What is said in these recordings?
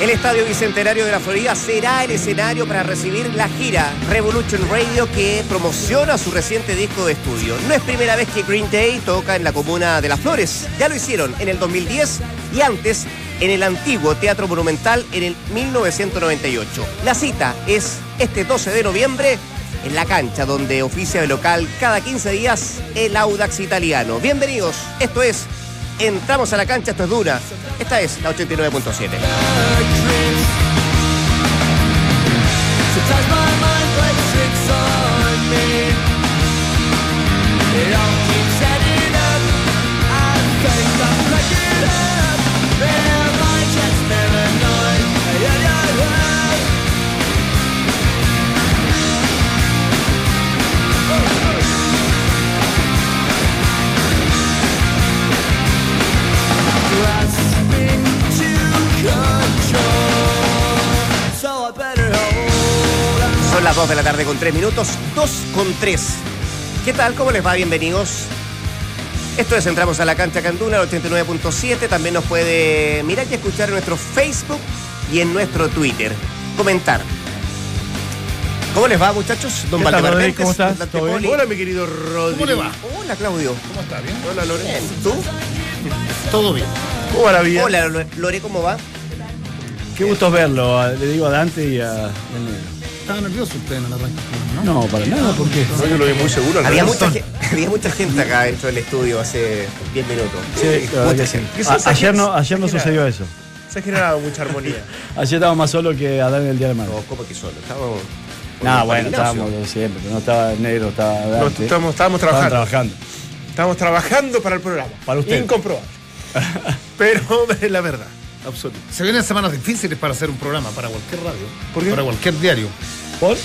El Estadio Bicentenario de la Florida será el escenario para recibir la gira Revolution Radio que promociona su reciente disco de estudio. No es primera vez que Green Day toca en la comuna de Las Flores. Ya lo hicieron en el 2010 y antes en el antiguo Teatro Monumental en el 1998. La cita es este 12 de noviembre en la cancha donde oficia de local cada 15 días el Audax italiano. Bienvenidos, esto es Entramos a la cancha, esto es Dura. Esta es la 89.7. Sometimes my mind plays tricks on me. It all las 2 de la tarde con 3 minutos, 2 con 3. ¿Qué tal? ¿Cómo les va? Bienvenidos. Esto es Entramos a la Cancha Canduna, el 89.7. También nos puede mirar y escuchar en nuestro Facebook y en nuestro Twitter. Comentar. ¿Cómo les va, muchachos? Don ¿Qué tal, Valdemar ¿Cómo estás? Hola, mi querido Rodri. ¿Cómo le va? Hola, Claudio. ¿Cómo está? ¿Bien? Hola, Lore. Bien. ¿Tú? Todo bien. ¿Cómo va la vida? Hola, Lore- ¿cómo va? Qué gusto verlo, le digo a Dante y a. Estaba nervioso usted en el arranque, ¿no? No, para nada, porque. No, yo lo vi muy seguro. Había mucha, gen- había mucha gente acá dentro del estudio hace 10 minutos. Sí, mucha que sí. gente. Eso A- es ayer no, ayer no sucedió eso. Se ha generado mucha armonía. Ayer estábamos más solos que Adán el día de hermano. No, ¿cómo que solo? Estábamos. No, bueno, estábamos siempre, pero no estaba negro, estaba No, estábamos Estaban trabajando. trabajando. Estamos trabajando para el programa. Para usted. Incomprobable. Pero es la verdad. Absoluta. Se vienen semanas difíciles para hacer un programa, para cualquier radio, ¿Por qué? para cualquier diario. ¿Por?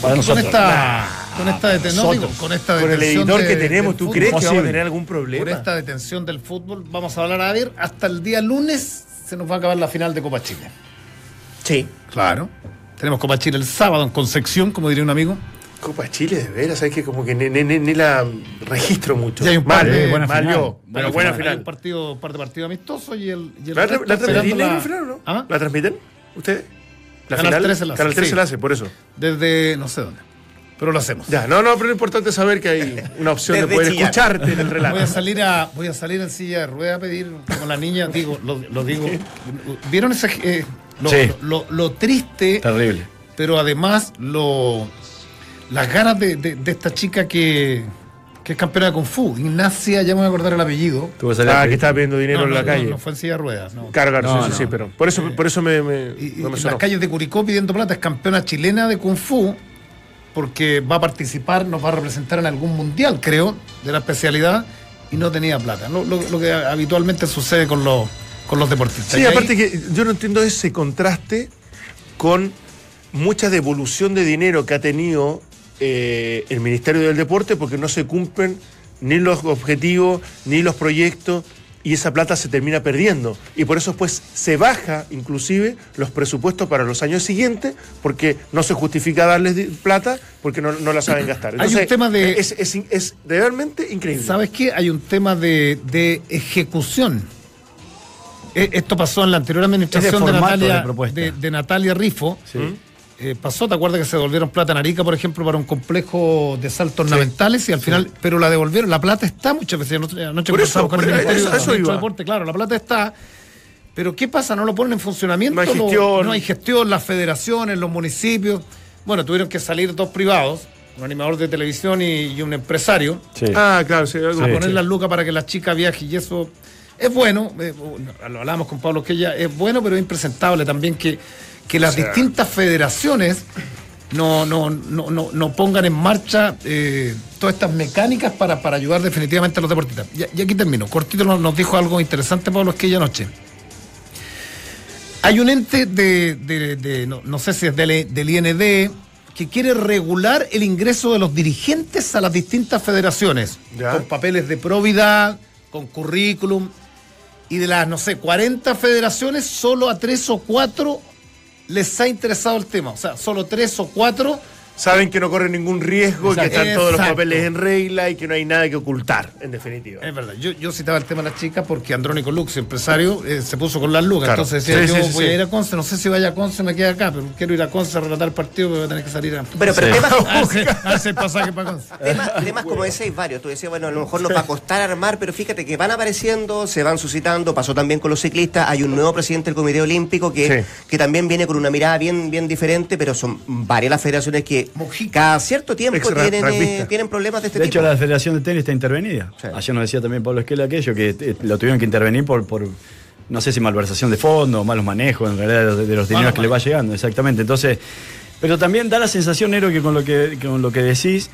Para Con esta, con esta deten- no, digo, con esta Con el detención editor de- que tenemos, ¿tú crees que vamos a tener algún Por problema? esta detención del fútbol, vamos a hablar a ver, hasta el día lunes se nos va a acabar la final de Copa Chile. Sí. Claro. Tenemos Copa Chile el sábado en Concepción, como diría un amigo. Copa Chile, de veras, sabes que como que ni, ni- ni- ni la registro mucho. Ya hay un par mal, de- eh, buena mal final. yo, Buena pero buena Hay un final. partido, un par de partidos amistosos y el, y el ¿La, transmiten la final? ¿Ah? ¿La transmiten ustedes? ¿La Canal final? 13 la hace, Canal 13 sí. la hace, por eso. Desde no sé dónde. Pero lo hacemos. Ya, no, no, pero lo importante es saber que hay una opción de poder Chillán. escucharte en el Voy a relato. salir a voy a salir en silla de rueda a pedir con la niña, digo, lo, lo digo. ¿Vieron ese eh, lo, Sí. lo- lo triste, Terrible. pero además lo las ganas de, de- de esta chica que, que es campeona de Kung Fu, Ignacia, ya me voy a acordar el apellido. Ah, que estaba pidiendo dinero No, en la no, calle. No, fue en silla de ruedas, no. Claro, claro, No, sí, sí, no. sí, pero por eso, por eso me, me, Y, y no me en sonó. las calles de Curicó pidiendo plata, es campeona chilena de Kung Fu, porque va a participar, nos va a representar en algún mundial, creo, de la especialidad, y no tenía plata. Lo, lo- lo que habitualmente sucede con los, con los deportistas. Sí, Y ahí- aparte que yo no entiendo ese contraste con mucha devolución de dinero que ha tenido eh, el Ministerio del Deporte porque no se cumplen ni los objetivos ni los proyectos y esa plata se termina perdiendo. Y por eso pues se baja inclusive los presupuestos para los años siguientes porque no se justifica darles plata porque no, no la saben gastar. Hay un tema de- Es, es, es realmente increíble. ¿Sabes qué? Hay un tema de, de ejecución. E- Esto pasó en la anterior administración de, formato de Natalia, de, de Natalia Rifo. Sí. Eh, pasó, ¿te acuerdas que se devolvieron plata en Arica, por ejemplo, para un complejo de saltos ornamentales y al final, pero la devolvieron, la plata está muchas veces, anoche, anoche Por eso, conversamos con el por eso, Ministerio eso- eso de. Deporte, claro, la plata está, pero ¿qué pasa? No lo ponen en funcionamiento, No hay lo- gestión. no hay gestión, las federaciones, los municipios, bueno, tuvieron que salir dos privados, un animador de televisión y, y un empresario, Sí. Ah, claro, sí, algo- a Sí. poner las lucas para que la chica viaje y eso es bueno, eh, lo hablamos con Pablo que ella es bueno, pero es impresentable también que, que las O sea. distintas federaciones no, no, no, no, no pongan en marcha eh, todas estas mecánicas para, para ayudar definitivamente a los deportistas. Y, y aquí termino. Cortito nos, nos dijo algo interesante Pablo Esquella anoche. Hay un ente de, de- de- no, no sé si es del, del IND que quiere regular el ingreso de los dirigentes a las distintas federaciones, Ya. con papeles de probidad, con currículum, y de las, no sé, 40 federaciones, solo a tres o cuatro les ha interesado el tema. O sea, solo tres o cuatro Saben que no corren ningún riesgo, que Exacto. están todos los papeles en regla y que no hay nada que ocultar, en definitiva. Es verdad, yo, yo citaba el tema de las chicas porque Andrónico Lux, empresario, eh, se puso con las lucas. Claro. Entonces decía, Sí, yo sí, voy sí. a ir a Conce, no sé si vaya a Conce, me queda acá, pero quiero ir a Conce a relatar el partido, pero voy a tener que salir a... Pero, pero Sí. temas, hacer pasaje para Conce. temas, temas como ese hay varios. Tú decías, bueno, a lo mejor nos va a costar armar, pero fíjate que van apareciendo, se van suscitando. Pasó también con los ciclistas. Hay un nuevo presidente del Comité Olímpico que, Sí. que también viene con una mirada bien, bien diferente, pero son varias las federaciones que Mujica. cada cierto tiempo tienen, eh, tienen problemas de este De tipo. hecho, la Federación de Tenis está intervenida. Sí. Ayer nos decía también Pablo Esquela aquello, que eh, lo tuvieron que intervenir por, por no sé si malversación de fondos, malos manejos, en realidad, de, de los dineros que le va llegando, exactamente. Entonces, pero también da la sensación, Nero, que con lo que, con lo que decís,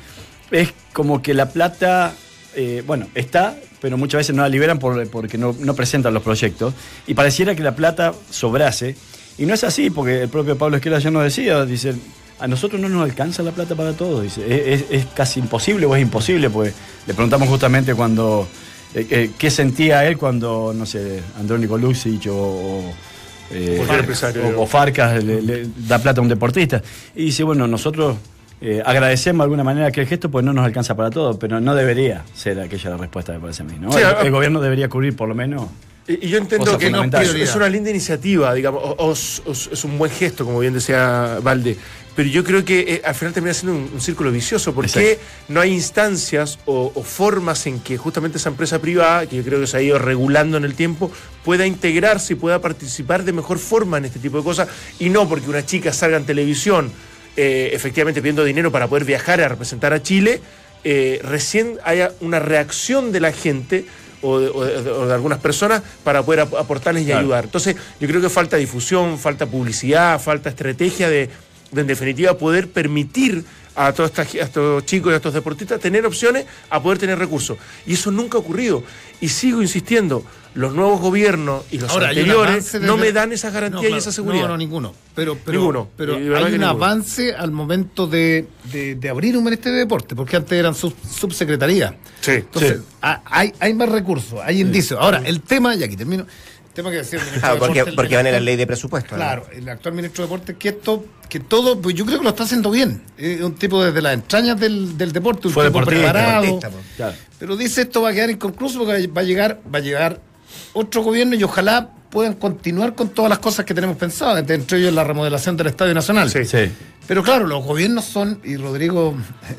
es como que la plata, eh, bueno, está, pero muchas veces no la liberan por- porque no, no presentan los proyectos. Y pareciera que la plata sobrase. Y no es así, porque el propio Pablo Esquela ayer nos decía, dice, a nosotros no nos alcanza la plata para todo. Dice, es, casi imposible o es imposible, pues le preguntamos justamente cuando, eh, eh, qué sentía él cuando, no sé, Andrónico Lucic o... o, eh, o- o Farcas le, le da plata a un deportista. Y dice, bueno, nosotros agradecemos de alguna manera aquel gesto, pues no nos alcanza para todo, pero no debería ser aquella la respuesta, me parece a mí. ¿no? Sí, el, gobierno debería cubrir por lo menos. Y, yo entiendo que no, es, una linda iniciativa, digamos, o, es un buen gesto, como bien decía Valde. Pero yo creo que eh, al final termina siendo un, un círculo vicioso, porque Exacto. no hay instancias o, o formas en que justamente esa empresa privada, que yo creo que se ha ido regulando en el tiempo, pueda integrarse y pueda participar de mejor forma en este tipo de cosas, y no porque una chica salga en televisión eh, efectivamente pidiendo dinero para poder viajar a representar a Chile, eh, recién haya una reacción de la gente o de, o de- o de algunas personas para poder ap- aportarles y Claro. ayudar. Entonces, yo creo que falta difusión, falta publicidad, falta estrategia de, de, en definitiva, poder permitir a todos, a estos chicos y a estos deportistas tener opciones a poder tener recursos. Y eso nunca ha ocurrido. Y sigo insistiendo, los nuevos gobiernos y los Ahora, anteriores no me dan esa garantía No, y claro, esa seguridad. No, no, ninguno. Pero, pero, Ninguno. pero Y hay un ninguno. avance al momento de, de- de abrir un ministerio de deporte, porque antes eran sub- subsecretaría. Sí, Entonces, sí. ha- hay, hay más recursos, hay indicios. Ahora, el tema, y aquí termino, tema que decía el ministro Ah, de porque, porque van en la ley de presupuesto. ¿no? Claro, el actual ministro de Deporte, que esto, que todo, pues yo creo que lo está haciendo bien. Es un tipo desde las entrañas del, del deporte, un Fue tipo deportista, preparado. deportista, pues. Claro. Pero dice esto va a quedar inconcluso porque va a llegar, va a llegar otro gobierno y ojalá puedan continuar con todas las cosas que tenemos pensadas, entre ellos la remodelación del Estadio Nacional. Sí. Sí. Pero claro, los gobiernos son, y Rodrigo,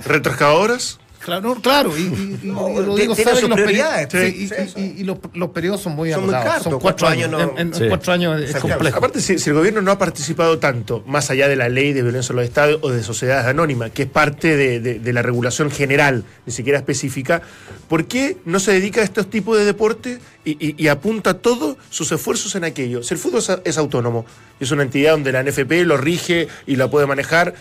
¿Retroexcavadoras? Claro, claro, y, y- y- y No, Rodrigo tiene sabe que los periodos, sí, sí, y, los, los periodos son muy Son son cuatro, cuatro años, años no- en, en Sí. cuatro años es complejo. Aparte, si, si el gobierno no ha participado tanto, más allá de la ley de violencia en los estados o de sociedades anónimas, que es parte de, de- de la regulación general, ni siquiera específica, ¿por qué no se dedica a estos tipos de deportes y, y- y apunta todos sus esfuerzos en aquello? Si el fútbol es, es autónomo, es una entidad donde la NFP lo rige y la puede manejar,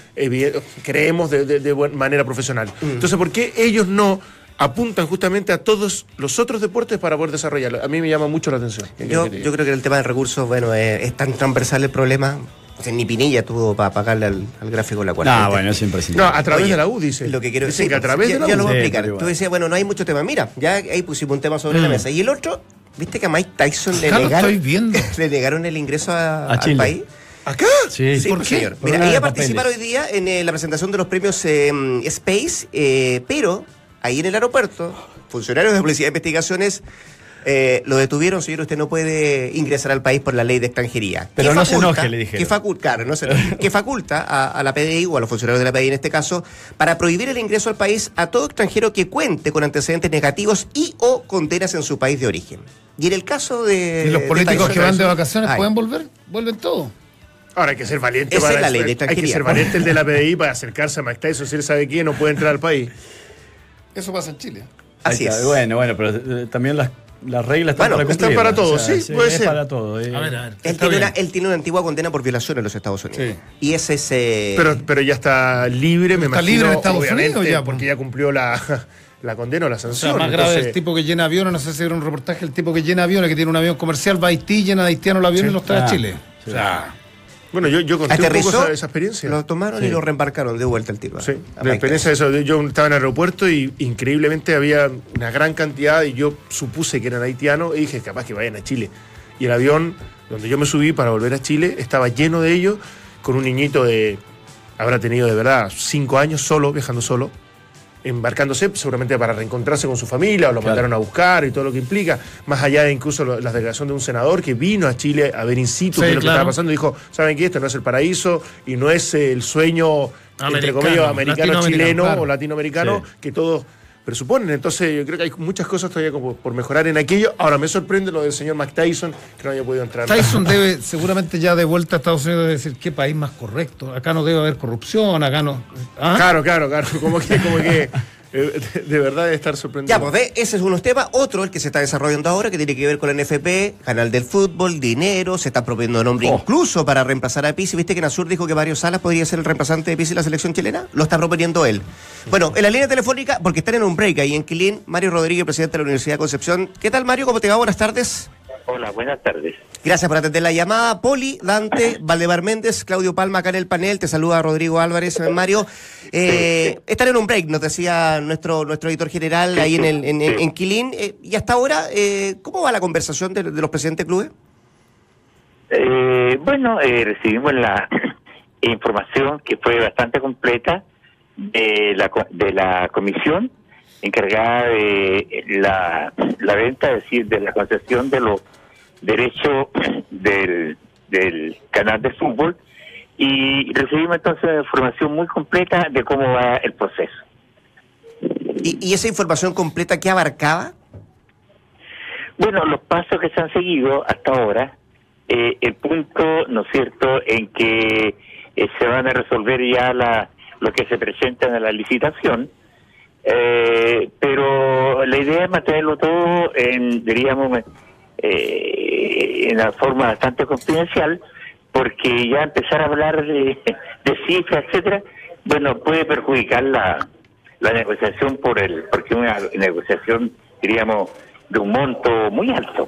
creemos, de, de- de buena manera profesional. Entonces, ¿por qué ellos no apuntan justamente a todos los otros deportes para poder desarrollarlo? A mí me llama mucho la atención. Yo, yo creo que el tema de recursos, bueno, es, es tan transversal el problema. O sea, ni Pinilla tuvo para pagarle al, al gráfico la cuarta. No, bueno, es imprescindible. No, a través Oye, de la U, dice. Lo que quiero decir, que a través ya, de la ya U. lo voy a Sí, explicar. Tú decías, bueno, no hay mucho tema. Mira, ya ahí pusimos un tema sobre la mesa. Y el otro, ¿viste que a Mike Tyson le negaron, estoy viendo. le negaron el ingreso a- A al país? ¿Acá? Sí, Sí, ¿Por pues, qué? señor. Por Mira, una iba a de participar hoy día en eh, la presentación de los premios eh, Space, eh, pero ahí en el aeropuerto, funcionarios de Policía de Investigaciones eh, lo detuvieron, señor, usted no puede ingresar al país por la ley de extranjería. Pero no se enoje, le dijeron. Que faculta, claro, no se enoje, que faculta a, a la PDI o a los funcionarios de la PDI en este caso para prohibir el ingreso al país a todo extranjero que cuente con antecedentes negativos y o condenas en su país de origen. Y en el caso de... ¿Y los políticos que van de vacaciones Ay. pueden volver? Vuelven todos. Ahora hay que ser valiente Esa para es la ley de Hay que ser valiente el de la PDI para acercarse a Mike Tyson si él sabe quién no puede entrar al país. Eso pasa en Chile. Así es. Bueno, bueno, pero eh, también las, las reglas están Bueno, para están para todos, sí, puede es ser. para todo. eh. A ver, a ver. Él está tiene, una, él tiene una antigua condena por violación en los Estados Unidos. Sí. Y ese es... eh, Pero, pero ya está libre, me Está imagino. libre en Estados obviamente, Unidos ya, porque ya cumplió la, la condena o la O sea, sanción. más grave Entonces, el tipo que llena aviones, no sé si era un reportaje, el tipo que llena aviones, que tiene un avión comercial, va a Haití, llena de haitianos el avión y los trae a Chile. O sea, Bueno, yo, yo conté un poco Aterrizó, esa, esa experiencia. lo tomaron y lo reembarcaron de vuelta al tiro. Sí, a la experiencia de eso. Yo estaba en el aeropuerto y increíblemente había una gran cantidad y yo supuse que eran haitianos y dije, capaz que vayan a Chile. Y el avión donde yo me subí para volver a Chile estaba lleno de ellos con un niñito de, habrá tenido de verdad cinco años solo, viajando solo, embarcándose seguramente para reencontrarse con su familia o lo Claro. mandaron a buscar y todo lo que implica, más allá de incluso la declaración de un senador que vino a Chile a ver in situ Sí, qué lo que estaba pasando y dijo, ¿saben qué? Esto no es el paraíso y no es el sueño, entre comillas, americano, chileno claro. o latinoamericano Sí. que todos presuponen. Entonces yo creo que hay muchas cosas todavía como por mejorar en aquello. Ahora me sorprende lo del señor Mike Tyson que no haya podido entrar. Tyson debe, seguramente ya de vuelta a Estados Unidos, debe decir qué país más correcto. Acá no debe haber corrupción, acá no. ¿Ah? Claro, claro, claro. Como que, como que eh, de, de verdad debe estar sorprendido. Ya, pues ve, ese es uno de los temas. Otro, el que se está desarrollando ahora, que tiene que ver con el NFP, canal del fútbol, dinero, se está proponiendo nombre Oh. incluso para reemplazar a Pizzi. ¿Viste que Nasur dijo que Mario Salas podría ser el reemplazante de Pizzi en la selección chilena? Lo está proponiendo él. Bueno, en la línea telefónica, porque están en un break ahí en Quilín, Mario Rodríguez, presidente de la Universidad de Concepción. ¿Qué tal, Mario? ¿Cómo te va? Buenas tardes. Hola, buenas tardes. Gracias por atender la llamada. Poli, Dante, Valdemar Méndez, Claudio Palma acá en el panel. Te saluda Rodrigo Álvarez, Mario. Eh, están en un break, nos decía nuestro, nuestro editor general ahí en, el, en, en- Quilín. Eh, y hasta ahora, eh, ¿cómo va la conversación de, de los presidentes de clubes? Eh, bueno, eh, recibimos la información que fue bastante completa de la, de la comisión encargada de la, la venta, es decir, de la concesión de los derechos del, del canal de fútbol y recibimos entonces información muy completa de cómo va el proceso. Y, y esa información completa, ¿qué abarcaba? Bueno, los pasos que se han seguido hasta ahora, eh, el punto, ¿no es cierto?, en que eh, se van a resolver ya la, lo que se presenta en la licitación, eh, pero la idea es mantenerlo todo en, diríamos, eh, en una forma bastante confidencial, porque ya empezar a hablar de, de cifras, etcétera, bueno, puede perjudicar la, la negociación por el, porque una negociación, diríamos, de un monto muy alto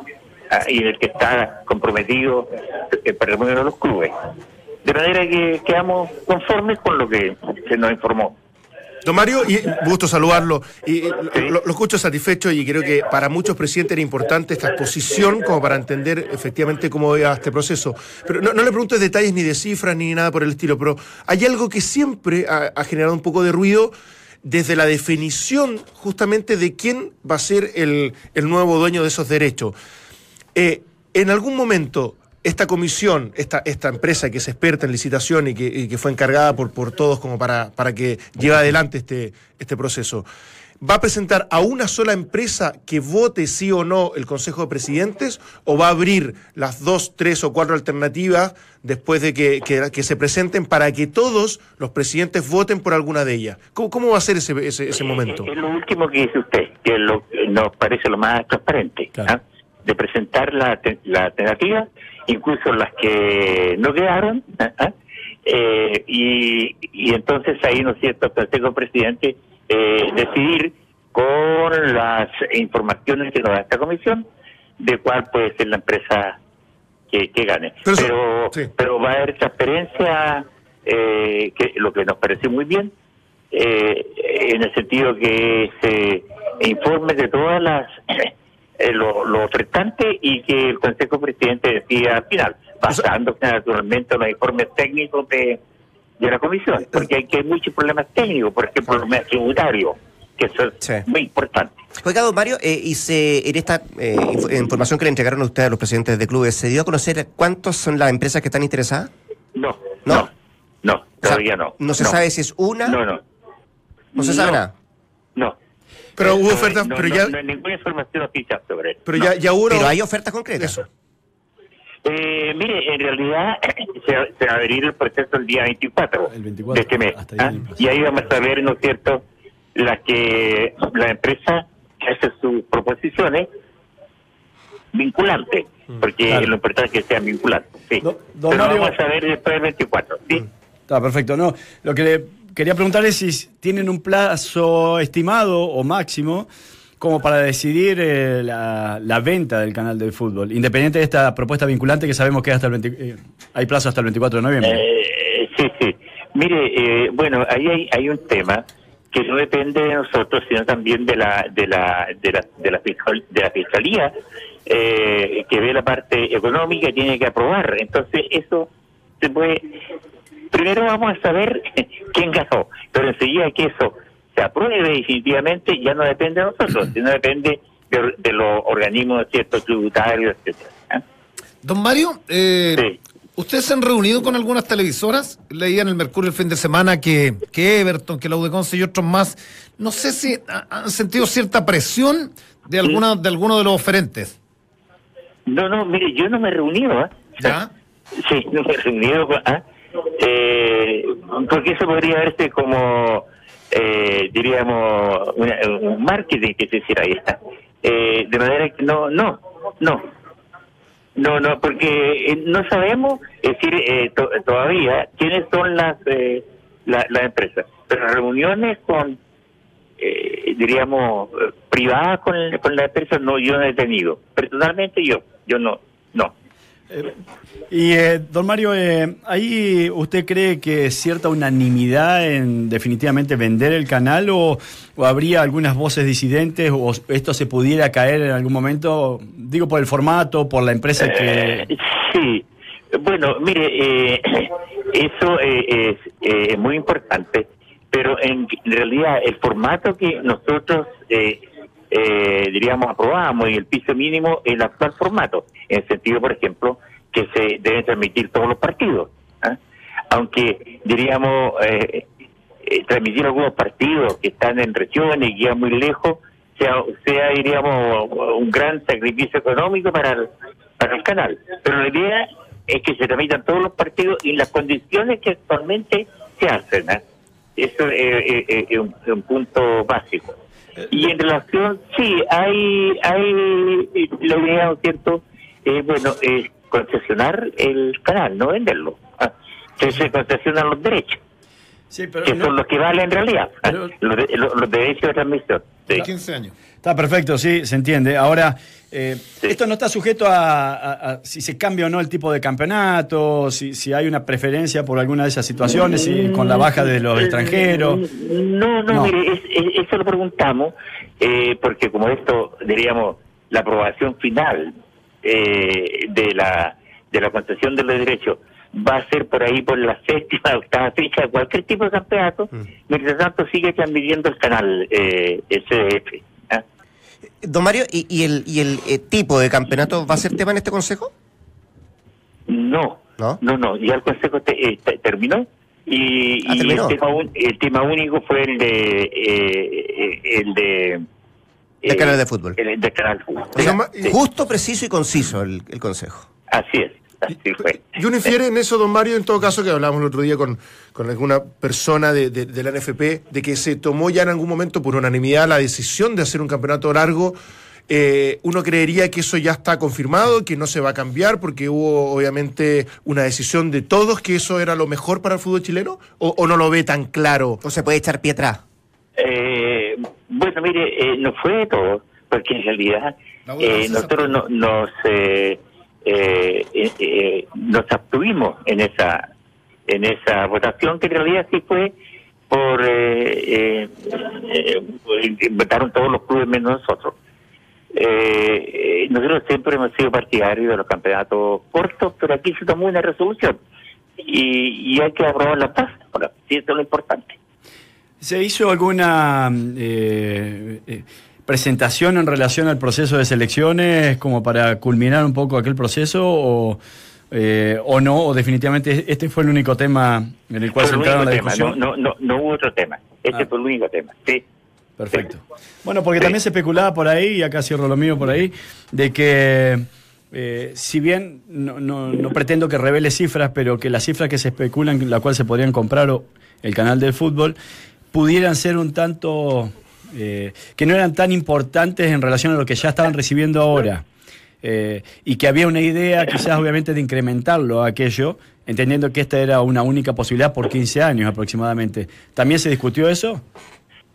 ah, y en el que está comprometido el patrimonio de los clubes. De manera que quedamos conformes con lo que se nos informó. Don Mario, y gusto saludarlo. Y, lo, lo escucho satisfecho y creo que para muchos presidentes era importante esta exposición como para entender efectivamente cómo iba este proceso. Pero no, no le pregunto de detalles ni de cifras ni nada por el estilo, pero hay algo que siempre ha, ha generado un poco de ruido desde la definición justamente de quién va a ser el, el nuevo dueño de esos derechos. Eh, en algún momento, esta comisión, esta, esta empresa que es experta en licitación y que, y que fue encargada por, por todos como para, para que lleve adelante este, este proceso, ¿va a presentar a una sola empresa que vote sí o no el Consejo de Presidentes o va a abrir las dos, tres o cuatro alternativas después de que, que- que se presenten para que todos los presidentes voten por alguna de ellas? ¿Cómo, cómo va a ser ese, ese, ese momento? Es lo último que dice usted, que lo nos parece lo más transparente, Claro. ¿ah? de presentar la, la alternativa, incluso las que no quedaron. ¿ah? Eh, y, y entonces ahí, ¿no es cierto?, el Consejo Presidente eh, decidir con las informaciones que nos da esta comisión de cuál puede ser la empresa que, que gane. Pero Pero, sí. pero va a haber transparencia, eh, que lo que nos pareció muy bien, eh, en el sentido que se informe de todas las eh, lo, lo ofertante y que el Consejo Presidente decida al final, basándose naturalmente en los informes técnicos de, de la Comisión, porque hay que hay muchos problemas técnicos, por ejemplo, problemas tributarios, que eso es Sí. muy importante. Oiga, don Mario, eh, y se, en esta eh, inf- información que le entregaron a ustedes a los presidentes de clubes, ¿se dio a conocer cuántas son las empresas que están interesadas? No, ¿No? no, no, O sea, todavía no. No se sabe si es una, No, no, no. se sabe nada. Pero hubo No, ofertas, no, pero no, ya, no hay ninguna información oficial sobre eso. pero No. ya, ya hubo... Pero hay ofertas concretas. Eso. Eh, mire, en realidad se, va- se va a abrir el proceso el día 24, El 24, de este mes. ¿ah? Y ahí vamos a ver, ¿no es cierto?, la que la empresa que hace sus proposiciones vinculantes, porque Mm, Claro. lo importante es que sean vinculantes. Sí. Do- don Pero Mario- vamos a ver después del 24, ¿sí? Está perfecto. No, lo que le quería preguntar es si tienen un plazo estimado o máximo como para decidir eh, la, la venta del canal del fútbol, independiente de esta propuesta vinculante que sabemos que hasta el 20 eh, hay plazo hasta el 24 de noviembre. Eh, sí, sí. Mire, eh, bueno, ahí hay, hay un tema que no depende de nosotros, sino también de la de la de la de la, fiscal- de la fiscalía eh, que ve la parte económica y tiene que aprobar. Entonces eso se puede. Primero vamos a saber quién ganó, pero enseguida que eso se apruebe definitivamente ya no depende de nosotros, sino depende de, de los organismos ciertos tributarios, etcétera. ¿ah? Don Mario, eh, Sí. ¿ustedes se han reunido con algunas televisoras? Leía en el Mercurio el fin de semana que, que Everton, que la UDECONCE y otros más, no sé si ha- han sentido cierta presión de alguna de alguno de los oferentes. No, no, mire, yo no me he reunido, ¿ah? ¿Ya? Sí, no me he reunido, con- ¿ah? Eh, porque eso podría verse como, eh, diríamos, una- un marketing que se hiciera ahí. ¿ah? Eh, de manera que no, no, no. No, no, porque eh, no sabemos, es decir, eh, to- todavía quiénes son las, eh, la- las empresas. Pero reuniones con, eh, diríamos, eh, privadas con, con la empresa, no, yo no he tenido. Personalmente yo, yo no, no. Y eh, don Mario, eh, ¿ahí usted cree que cierta unanimidad en definitivamente vender el canal o, o habría algunas voces disidentes o esto se pudiera caer en algún momento? Digo por el formato, por la empresa que... Eh, sí, bueno, mire, eh, eso eh, es eh, muy importante, pero en realidad el formato que nosotros, eh, diríamos, aprobamos y el piso mínimo, el actual formato, en el sentido, por ejemplo, que se deben transmitir todos los partidos. ¿ah? Aunque, diríamos, eh, eh, transmitir algunos partidos que están en regiones y ya muy lejos, sea, sea diríamos, un gran sacrificio económico para el, para el canal. Pero la idea es que se transmitan todos los partidos y en las condiciones que actualmente se hacen. ¿ah? Eso es, es un punto básico. Y en relación, sí, hay, hay eh, la idea, ¿no es cierto? Eh, bueno, es concesionar el canal, no venderlo. ¿ah? Que se concesionan los derechos Sí, pero que no- son los que valen en realidad, ¿ah? Pero- los, de- los- los derechos de transmisión. Sí. 15 años. Está perfecto, sí, se entiende. Ahora, eh, esto no está sujeto a, a- a si se cambia o no el tipo de campeonato, si, si hay una preferencia por alguna de esas situaciones, si con la baja de los extranjeros. No, no, No. mire, es- es- eso lo preguntamos, eh, porque como esto, diríamos, la aprobación final eh, de la de la concesión de los derechos va a ser por ahí por la séptima, octava fecha de cualquier tipo de campeonato, mientras tanto sigue transmitiendo el canal eh, SDF. ¿ah? Don Mario, ¿y, y el, y el eh, tipo de campeonato va a ser tema en este consejo? No, ¿No? no, no, ya el consejo te- eh, te- terminó y, Ah, y terminó. el, tema, un- el tema único fue el de eh, el de Del canal de fútbol. el del canal de fútbol. O sea, ma- Sí, Justo, preciso y conciso el, el consejo. así es, así fue. Y uno infiere en eso, don Mario, en todo caso, que hablábamos el otro día con, con alguna persona de, de- de la NFP, de que se tomó ya en algún momento por unanimidad la decisión de hacer un campeonato largo. Eh, uno creería que eso ya está confirmado, que no se va a cambiar, porque hubo obviamente una decisión de todos que eso era lo mejor para el fútbol chileno, o, o no lo ve tan claro. ¿O se puede echar pie atrás? Eh, bueno, mire, eh, no fue de todo, porque en realidad eh, nosotros no- nos eh, eh, eh, nos abstuvimos en esa en esa votación que en realidad sí fue por eh, eh, votaron todos los clubes menos nosotros. Nosotros siempre hemos sido partidarios de los campeonatos cortos, pero aquí se tomó una resolución y, y hay que aprobar la paz. Ahora, sí, eso es lo importante. ¿Se hizo alguna presentación en relación al proceso de selecciones como para culminar un poco aquel proceso o, eh, o no? ¿O definitivamente este fue el único tema en el cual se entraron la tema, discusión? no, no, no, no hubo otro tema. Este Ah. fue el único tema. Sí. Perfecto. Bueno, porque también se especulaba por ahí, y acá cierro lo mío por ahí, de que eh, si bien no, no- no pretendo que revele cifras, pero que las cifras que se especulan, la cual se podrían comprar o el canal del fútbol, pudieran ser un tanto, eh, que no eran tan importantes en relación a lo que ya estaban recibiendo ahora. Eh, y que había una idea quizás obviamente de incrementarlo aquello, entendiendo que esta era una única posibilidad por 15 años aproximadamente. ¿También se discutió eso?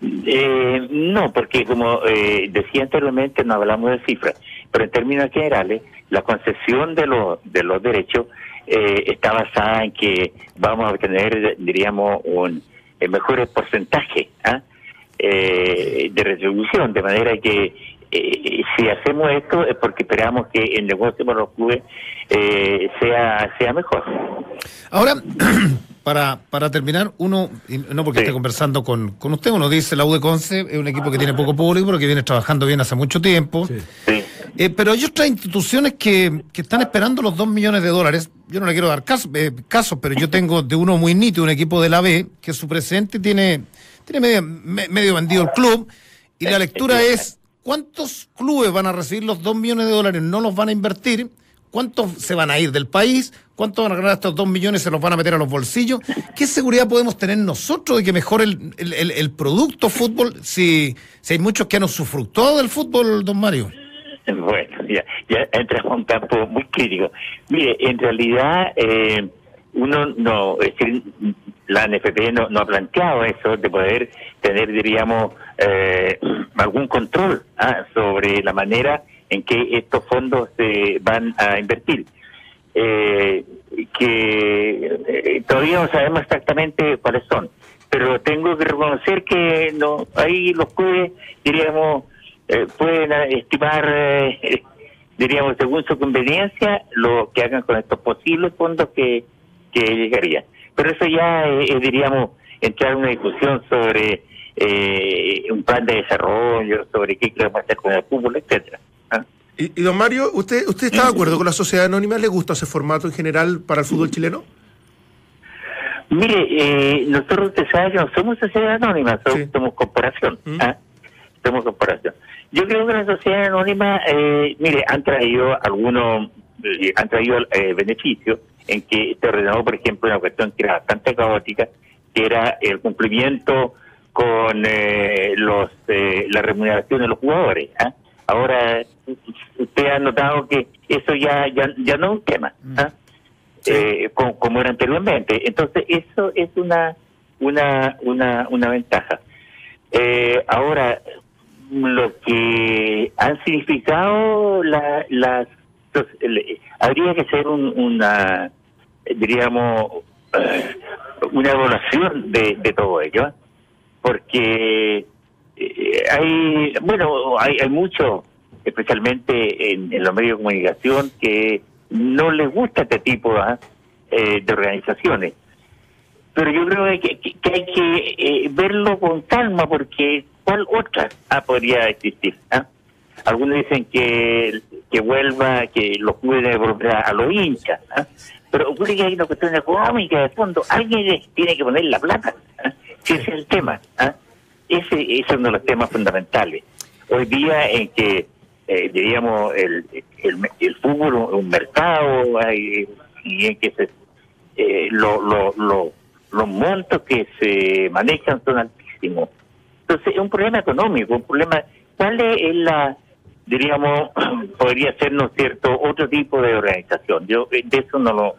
Eh, no, porque como eh, decía anteriormente, no hablamos de cifras, pero en términos generales, la concesión de, los de los derechos eh, está basada en que vamos a obtener, diríamos, un mejor porcentaje ¿ah? Eh, de retribución, de manera que eh, si hacemos esto es porque esperamos que el negocio para los clubes eh, sea, sea mejor. Ahora, para, para terminar, uno, y no porque Sí. esté conversando con, con usted, uno dice la U de Conce es un equipo que tiene poco público, pero que viene trabajando bien hace mucho tiempo. Sí. Eh, pero hay otras instituciones que, que están esperando los 2 millones de dólares. Yo no le quiero dar caso, eh, casos, pero yo tengo de uno muy nítido, un equipo de la B, que su presidente tiene, tiene medio, me- medio vendido el club. Y la lectura es, ¿cuántos clubes van a recibir los 2 millones de dólares? No los van a invertir. ¿Cuántos se van a ir del país? ¿Cuántos van a ganar estos 2 millones? ¿Se los van a meter a los bolsillos? ¿Qué seguridad podemos tener nosotros de que mejore el, el- el- el producto fútbol si, si hay muchos que han usufructado del fútbol, don Mario? Bueno, ya, ya entramos a un campo muy crítico. Mire, en realidad eh, uno no, es decir, la NFP no, no ha planteado eso de poder tener, diríamos, eh, algún control ah, sobre la manera en que estos fondos se van a invertir. Eh, que eh, todavía no sabemos exactamente cuáles son, pero tengo que reconocer que no ahí los clubes, diríamos, eh, pueden eh, estimar, eh, diríamos, según su conveniencia, lo que hagan con estos posibles fondos que, que llegarían. Pero eso ya eh, es, diríamos, entrar en una discusión sobre eh, un plan de desarrollo, sobre qué queremos hacer con el fútbol, etcétera. ¿ah? Y, y don Mario, ¿usted, ¿usted está de acuerdo con la sociedad anónima? ¿Le gusta ese formato en general para el fútbol chileno? Mire, eh, nosotros usted sabe que no somos sociedad anónima, somos, Sí. somos corporación. Mm. ¿ah? Somos corporación. Yo creo que la sociedad anónima, eh, mire, han traído algunos, eh, han traído eh, beneficios en que se ordenó, por ejemplo, una cuestión que era bastante caótica, que era el cumplimiento con eh, los eh, la remuneración de los jugadores. ¿ah? Ahora, usted ha notado que eso ya ya, ya no es un tema. ¿ah? eh, co- como, era anteriormente. Entonces, eso es una una una, una ventaja. Eh, ahora, lo que han significado la, las... habría que hacer un- una, diríamos, eh, una evaluación de, todo ello, ¿eh? porque eh, hay, bueno, hay, hay mucho, especialmente en, los medios de comunicación, que no les gusta este tipo de organizaciones. Pero yo creo que- que hay que eh, verlo con calma, porque ¿cuál otra ah, podría existir? ah? Algunos dicen que, que vuelva, que los clubes volver a, los hinchas, ¿ah? pero ocurre que hay una cuestión económica de fondo. Alguien tiene que poner la plata. ese es el tema. Ese, ese es uno de los temas fundamentales. Hoy día en que, eh, diríamos, el, el, el fútbol es un mercado hay- y en que se, eh, lo- lo- lo- los montos que se manejan son altísimos. Entonces es un problema económico, un problema... ¿Cuál es la, diríamos, podría ser, ¿no es cierto, otro tipo de organización? Yo eh, de eso no lo,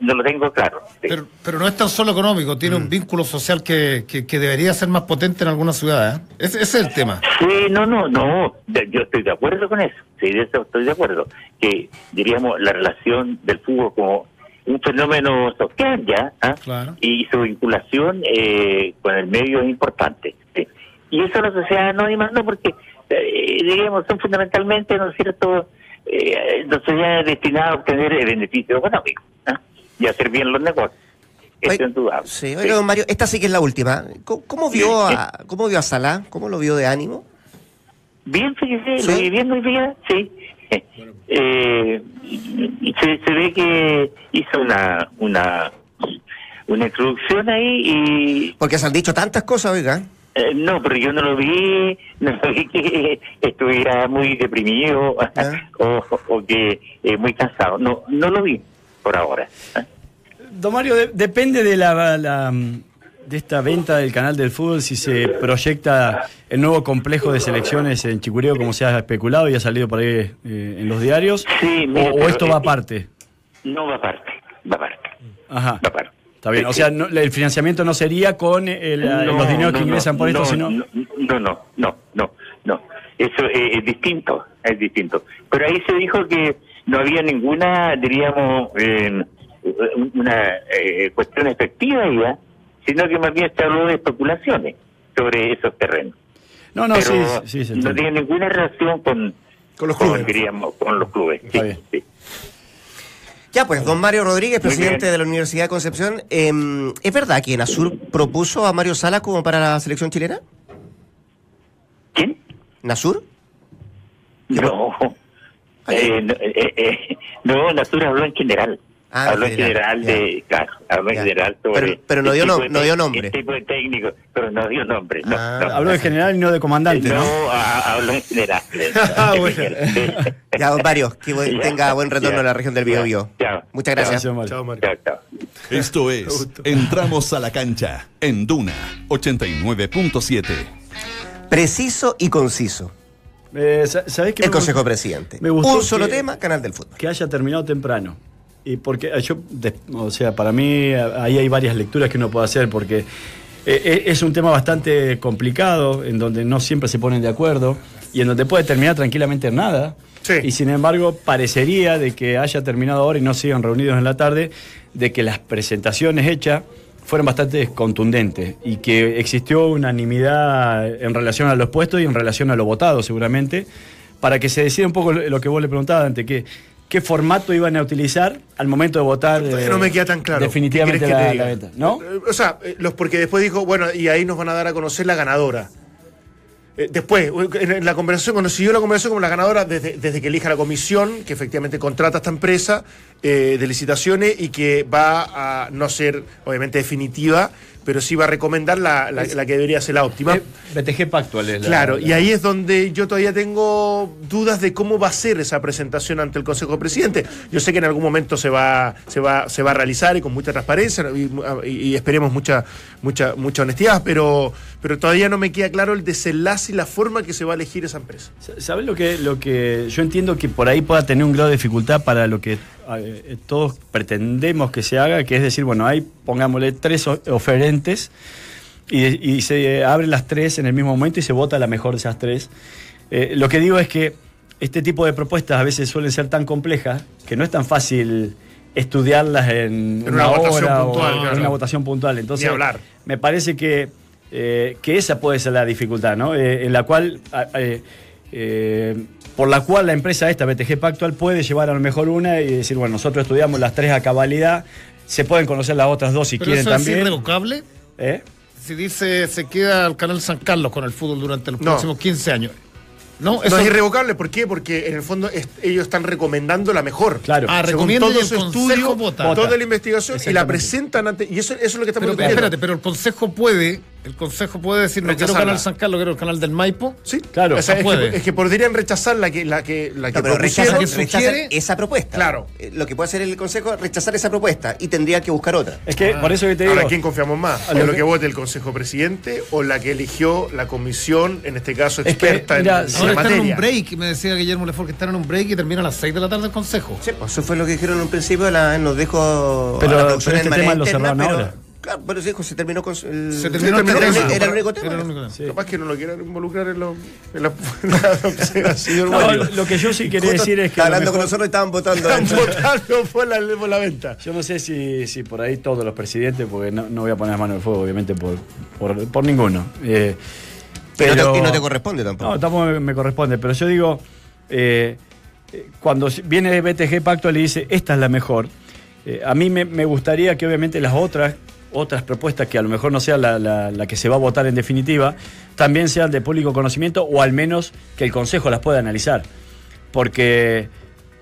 no lo tengo claro. sí. Pero, pero no es tan solo económico, tiene un vínculo social que, que, que debería ser más potente en algunas ciudades. ¿eh? Ese, ese es el tema. Sí, no, no, no, yo estoy de acuerdo con eso, sí, de eso estoy de acuerdo, que diríamos la relación del fútbol como un fenómeno social ya, ¿ah? Claro. y su vinculación eh, con el medio es importante. Y eso la sociedad anónima no, porque eh, diríamos son fundamentalmente, ¿no es cierto?, eh, sociedades destinadas a obtener eh, beneficios económicos ¿ah? y hacer bien los negocios. Eso es indudable. Sí, oiga, don Mario, esta sí que es la última. ¿Cómo, cómo vio a, cómo vio a Salah? ¿Cómo lo vio de ánimo? Bien, fíjese, ¿Sí? lo vi bien hoy día, sí. Eh, se, se ve que hizo una, una, una introducción ahí y Porque se han dicho tantas cosas, oiga. Eh, no, pero yo no lo vi, no lo vi que estuviera muy deprimido Ah. o, o que eh, muy cansado. No, no lo vi por ahora. ¿eh? Don Mario, de- depende de la, la, de esta venta del canal del fútbol si se proyecta el nuevo complejo de selecciones en Chicureo como se ha especulado y ha salido por ahí eh, en los diarios Sí, o, o esto va eh, aparte. No va aparte, va aparte, Ajá. va aparte. Está bien. O sea, no- el financiamiento no sería con el- No, los dineros no, que ingresan no, por esto, no, sino. No, no, no, no, no. Eso es, es distinto, es distinto. Pero ahí se dijo que no había ninguna, diríamos, eh, una eh, cuestión efectiva ya, sino que más bien se habló de especulaciones sobre esos terrenos. No, no, Pero sí, sí, se no tiene ninguna relación con, Con los clubes. diríamos, con los clubes. Sí, Está bien. sí. Ya, pues, don Mario Rodríguez, presidente de la Universidad de Concepción. em, ¿Es verdad que Nasur propuso a Mario Sala como para la selección chilena? ¿Quién? ¿Nasur? No. Eh, no, eh, eh, no, Natura habló en general. Ah, habló en general, general de, claro, habló en general sobre. Pero- pero no el dio no te- dio nombre. el tipo de técnico, pero no dio nombre. No, Ah, no. Habló de general y no de comandante, no, ¿no? a- habló en general. Ah, bueno. Ya, don Mario, que Ya, tenga buen retorno ya, a la región del Biobío. chao. Muchas gracias. Mario. Chao, Mario. Chao, chao. Esto es Entramos a la cancha en Duna 89.7. Preciso y conciso. Eh, sa- ¿sabés qué El me Consejo? Presidente. Me gustó Un solo que- tema, canal del fútbol. que haya terminado temprano. Y porque eh, yo, o sea, para mí eh, ahí hay varias lecturas que uno puede hacer, porque eh, eh, es un tema bastante complicado, en donde no siempre se ponen de acuerdo, y en donde puede terminar tranquilamente en nada. Sí. Y sin embargo, parecería de que haya terminado ahora y no sigan reunidos en la tarde, de que las presentaciones hechas fueron bastante contundentes y que existió unanimidad en relación a los puestos y en relación a lo votado, seguramente, para que se decida un poco lo lo que vos le preguntabas antes, que, qué formato iban a utilizar al momento de votar. Eh, no me queda tan claro. Definitivamente ¿Qué querés que la, la venta, ¿no? Eh, O sea, eh, los, porque después dijo, bueno, y ahí nos van a dar a conocer la ganadora. Eh, después, en en la conversación, cuando siguió la conversación como la ganadora, desde, desde que elija la comisión, que efectivamente contrata a esta empresa eh, de licitaciones y que va a no ser, obviamente, definitiva, pero sí va a recomendar la, la- la que debería ser la óptima. Eh, BTG Pactual es la- Claro, la- y ahí es donde yo todavía tengo dudas de cómo va a ser esa presentación ante el Consejo de Presidente. Yo sé que en algún momento se va, se va, se va a realizar y con mucha transparencia y, y- y esperemos mucha, mucha, mucha honestidad, pero, pero todavía no me queda claro el desenlace y la forma que se va a elegir esa empresa. ¿Sabes lo que, lo que yo entiendo que por ahí pueda tener un grado de dificultad para lo que eh, todos pretendemos que se haga, que es decir, bueno, hay, pongámosle, tres oferentes y, y se abren las tres en el mismo momento y se vota la mejor de esas tres. Eh, lo que digo es que este tipo de propuestas a veces suelen ser tan complejas que no es tan fácil estudiarlas en, En una votación hora puntual, o en una votación puntual. Entonces, hablar. me parece que, eh, que esa puede ser la dificultad, ¿no? Eh, en la cual, eh, por la cual la empresa esta, BTG Pactual, puede llevar a lo mejor una y decir, bueno, nosotros estudiamos las tres a cabalidad, se pueden conocer las otras dos si Pero quieren eso es también. irrevocable. ¿Eh? Si dice se queda al canal San Carlos con el fútbol durante los No. próximos 15 años. No, No eso es irrevocable, ¿por qué? Porque en el fondo es- ellos están recomendando la mejor. Claro. Ah, Según recomienda y todo el su estudio, vota. toda la investigación y la presentan ante. Y eso, eso es lo que estamos Pero espérate, pero el consejo puede, el consejo puede decir, no quiero canal San Carlos, quiero el canal del Maipo. Sí, Claro. O sea, es, puede. que, es que podrían rechazar la que, la que, la que No, pero propusieron. rechazan, que rechazan esa propuesta. Claro. Eh, Lo que puede hacer el Consejo es rechazar esa propuesta y tendría que buscar otra. Es que por eso que te digo. Ahora, ¿quién confiamos más? A ¿En lo lo que- que vote el Consejo Presidente o la que eligió la comisión, en este caso Es que, experta mira, en, en Ahora la están en un materia? break, me decía Guillermo Lefort que están en un break y termina a las 6 de la tarde el consejo. Sí, pues, eso fue lo que dijeron en un principio, la- nos dijo Pero- a la pero este en tema lo cerraron ahora. Claro, pero se dijo, se terminó con el, Se terminó el tema. el- era el único tema. Era el único tema. Sí. Capaz que no lo quieran involucrar en, lo, en la, en la observación. No, lo que yo sí quería decir es que. Hablando con nosotros y estaban votando. Están votando por la, por la venta. Yo no sé si, si por ahí todos los presidentes, porque no, no voy a poner las manos en el fuego, obviamente, por, por, por ninguno. Eh, Y no te- pero- y no te corresponde tampoco. No, tampoco me, me corresponde, pero yo digo, eh, cuando viene BTG Pacto le dice, esta es la mejor, eh, a mí me, me gustaría que obviamente las otras, otras propuestas que a lo mejor no sea la, que se va a votar en definitiva, también sean de público conocimiento o al menos que el Consejo las pueda analizar. Porque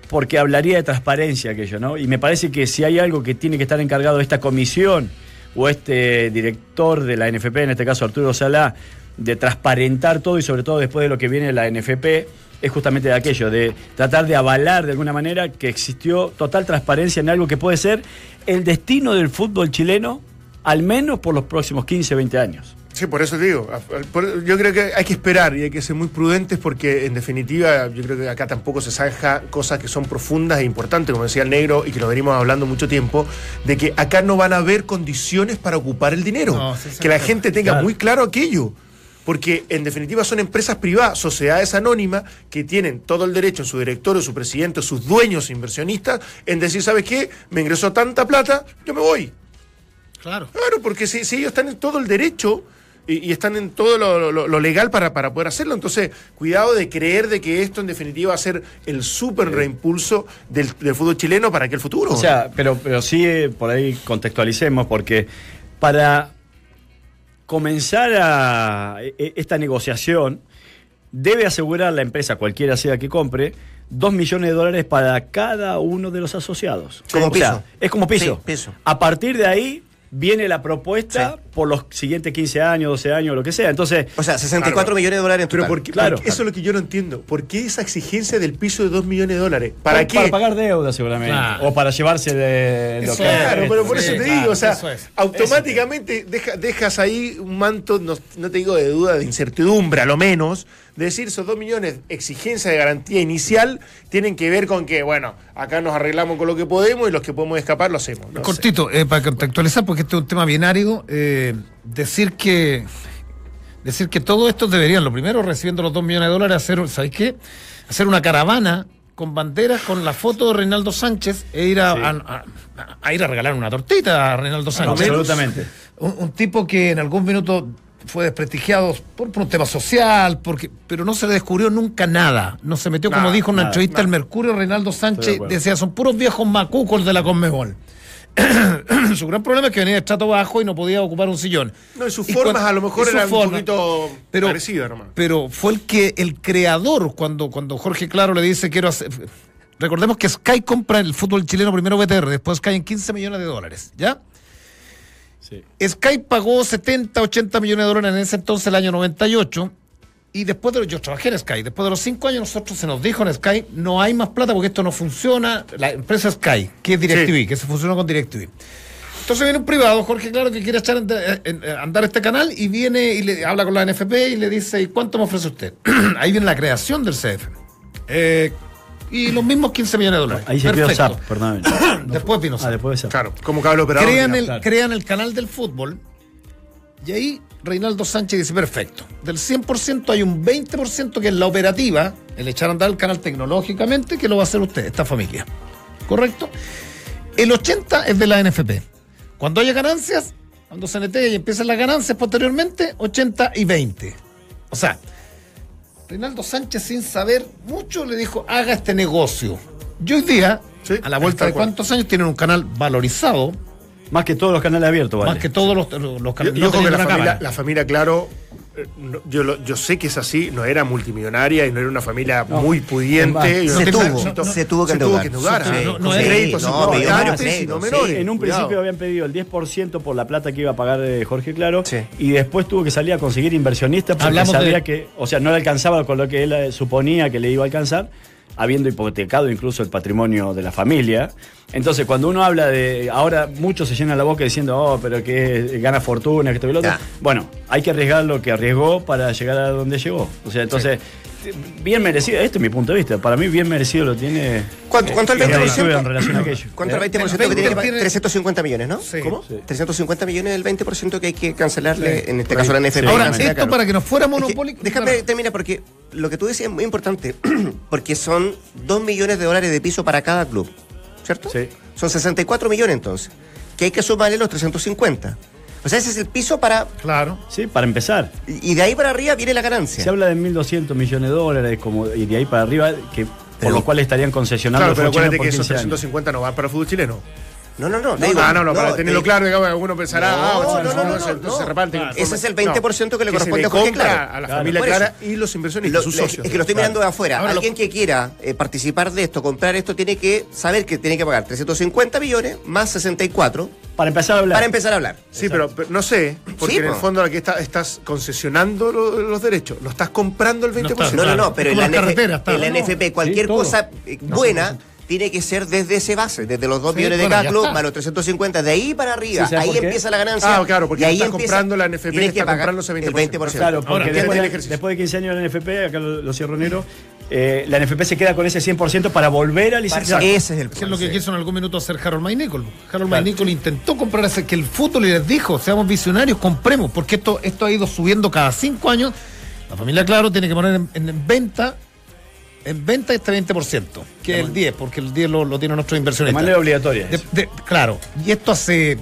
porque hablaría de transparencia aquello, ¿no? Y me parece que si hay algo que tiene que estar encargado esta comisión o este director de la NFP, en este caso Arturo Salá, de transparentar todo y sobre todo después de lo que viene la NFP, es justamente de aquello, de tratar de avalar de alguna manera que existió total transparencia en algo que puede ser el destino del fútbol chileno, al menos por los próximos 15, 20 años. Sí, por eso te digo. Yo creo que hay que esperar y hay que ser muy prudentes porque, en definitiva, yo creo que acá tampoco se zanja cosas que son profundas e importantes, como decía el negro, y que lo venimos hablando mucho tiempo, de que acá no van a haber condiciones para ocupar el dinero. No, sí, sí, que la claro. gente tenga Claro. muy claro aquello. Porque en definitiva son empresas privadas, sociedades anónimas, que tienen todo el derecho en su directorio, su presidente, sus dueños inversionistas, en decir, ¿sabes qué? Me ingresó tanta plata, yo me voy. Claro. Claro, porque si, si ellos están en todo el derecho y, y están en todo lo, lo- lo legal para, para poder hacerlo, entonces cuidado de creer de que esto en definitiva va a ser el súper reimpulso del, del fútbol chileno para aquel futuro. O sea, pero, pero sí, eh, por ahí contextualicemos, porque para comenzar a e- e- esta negociación, debe asegurar la empresa, cualquiera sea que compre, dos millones de dólares para cada uno de los asociados. Como O sea, piso. es como piso. Sí, piso. A partir de ahí viene la propuesta por los siguientes 15 años, 12 años, lo que sea. Entonces, O sea, 64 Claro. millones de dólares en pero total. ¿por qué- claro. por qué- eso es lo que yo no entiendo. ¿Por qué esa exigencia del piso de 2 millones de dólares? ¿Para para, qué? para pagar deuda seguramente. Claro. O para llevarse de lo Eso que Claro, pero por Sí, eso te claro, digo, o sea, es. automáticamente deja- dejas ahí un manto, no, no te digo de duda, de incertidumbre, a lo menos, decir esos dos millones, exigencia de garantía inicial, tienen que ver con que, bueno, acá nos arreglamos con lo que podemos y los que podemos escapar lo hacemos. No. Cortito, eh, para contextualizar, porque este es un tema bien árido, eh, decir que decir que todo esto deberían, lo primero, recibiendo los dos millones de dólares, hacer, ¿sabéis qué? Hacer una caravana con banderas con la foto de Reinaldo Sánchez e ir a, Sí. a- a- a ir a regalar una tortita a Reinaldo Sánchez. Absolutamente. Un, un tipo que en algún minuto fue desprestigiado por, por un tema social, porque, pero no se le descubrió nunca nada. No se metió, como dijo en una nada, entrevista el Mercurio, Reinaldo de Sánchez acuerdo. decía, son puros viejos macucos de la Conmebol. Su gran problema es que venía de estrato bajo y no podía ocupar un sillón. No, y sus Y formas a lo mejor eran forma. un poquito Pero- parecidas, hermano. Pero fue el que el creador cuando, cuando Jorge Claro le dice quiero hacer. Recordemos que Sky compra el fútbol chileno primero BTR, después Sky en 15 millones de dólares, ¿ya? Sí. Sky pagó 70, 80 millones de dólares en ese entonces, el año 98. Y después de los, yo trabajé en Sky, después de los cinco años nosotros se nos dijo en Sky, no hay más plata porque esto no funciona. La empresa Sky, que es DirecTV, Sí. que se funcionó con DirecTV. Entonces viene un privado, Jorge Claro, que quiere echar en- en- en- andar este canal y viene y le habla con la NFP y le dice, ¿y cuánto me ofrece usted? Ahí viene la creación del CF. Eh, y los mismos 15 millones de dólares. Ahí se Perfecto. SAP, perdóname. Después vino Ah, SAP. después de SAP. Claro, como cable operador. crean, el, claro. crean el canal del fútbol y ahí Reinaldo Sánchez dice, perfecto, del 100% hay un 20% que es la operativa, el echar a andar el canal tecnológicamente, que lo va a hacer usted, esta familia. ¿Correcto? El 80% es de la NFP. Cuando haya ganancias, cuando se netee y empiezan las ganancias posteriormente, 80 y 20. O sea, Reinaldo Sánchez sin saber mucho le dijo, haga este negocio. Y hoy día, Sí, a la vuelta de cuántos años, tienen un canal valorizado, Más que todos los canales abiertos, vale. más que todos los, los, los Yo, canales. que la la familia, claro, no, yo, lo- yo sé que es así, no era multimillonaria y no era una familia No. muy pudiente. se no- tuvo, no- se tuvo que se tuvo que endeudar. No- no no, no. En un Cuidado. principio habían pedido el 10% por la plata que iba a pagar eh, Jorge Claro Sí. y después tuvo que salir a conseguir inversionistas porque Hablamos sabía de- que, o sea, no le alcanzaba con lo que él eh, suponía que le iba a alcanzar, habiendo hipotecado incluso el patrimonio de la familia. Entonces, cuando uno habla de, ahora muchos se llenan la boca diciendo, oh, pero que gana fortuna, que esto y lo otro. Bueno, hay que arriesgar lo que arriesgó para llegar a donde llegó. O sea, entonces, bien merecido, este es mi punto de vista, para mí bien merecido lo tiene. ¿Cuánto, cuánto el eh, 20%? en relación a aquello. ¿Cuánto el ¿Eh? 20% que tiene que pagar? 20 350 millones, ¿no? Sí. ¿Cómo? Sí. 350 millones del 20% que hay que cancelarle, Sí. en este caso la NFP. Sí. Ahora, esto claro. para que no fuera Es que, monopólico. déjame claro. terminar porque lo que tú decías es muy importante, porque son 2 millones de dólares de piso para cada club, ¿cierto? Sí. Son 64 millones entonces, que hay que sumarle los 350. O sea, ese es el piso para... Claro. Sí, para empezar. Y y de ahí para arriba viene la ganancia. Se habla de 1.200 millones de dólares como, y de ahí para arriba, que, por lo cual estarían concesionando Claro, pero acuérdate que esos 15 años. 350 no van para el fútbol chileno. No, no, no. No, digo- ah, no, no, para te tenerlo claro, digamos, alguno pensará, No, ah, no, no, no, entonces no, entonces no. se reparten. Claro. en Ese es el forma- 20% que le se corresponde a Jorge Clara. A la Claro, familia. Clara y los inversionistas, Lo- sus socios. es que lo estoy mirando de afuera. Ahora lo- Alguien que quiera eh, participar de esto, comprar esto, tiene que saber que tiene que pagar 350 millones más 64 Para empezar a hablar. para empezar a hablar. Sí, pero, pero no sé, porque Sí, en el fondo aquí está- estás concesionando lo- los derechos, lo estás comprando el 20%. está- No, no, no, Claro. pero en la, las NF carreteras, está. en la No, NFP cualquier sí, cosa eh, buena tiene que ser desde ese base, desde los 2 Sí, millones de bueno, está. más los 350, de ahí para arriba, Sí, ¿sabes ahí empieza la ganancia. Ah, claro, porque y ahí está empieza- comprando la NFP, está ese 20%. El 20%. Claro, Ahora, porque ¿qué es el después, ejercicio? después de 15 años en la NFP, acá lo- los cierroneros, eh, la NFP se queda con ese 100% para volver a licenciar. Ese es el Eso es lo que quiso en algún minuto hacer Harold Maynicol. Harold Claro. Intentó comprar ese que el fútbol y les dijo, seamos visionarios, compremos, porque esto, esto ha ido subiendo cada cinco años. La familia Claro tiene que poner en, en venta en venta este 20%, que es el 10, porque el 10 lo, lo tienen nuestros de inversionistas. manera obligatoria. De- de- claro, y esto hace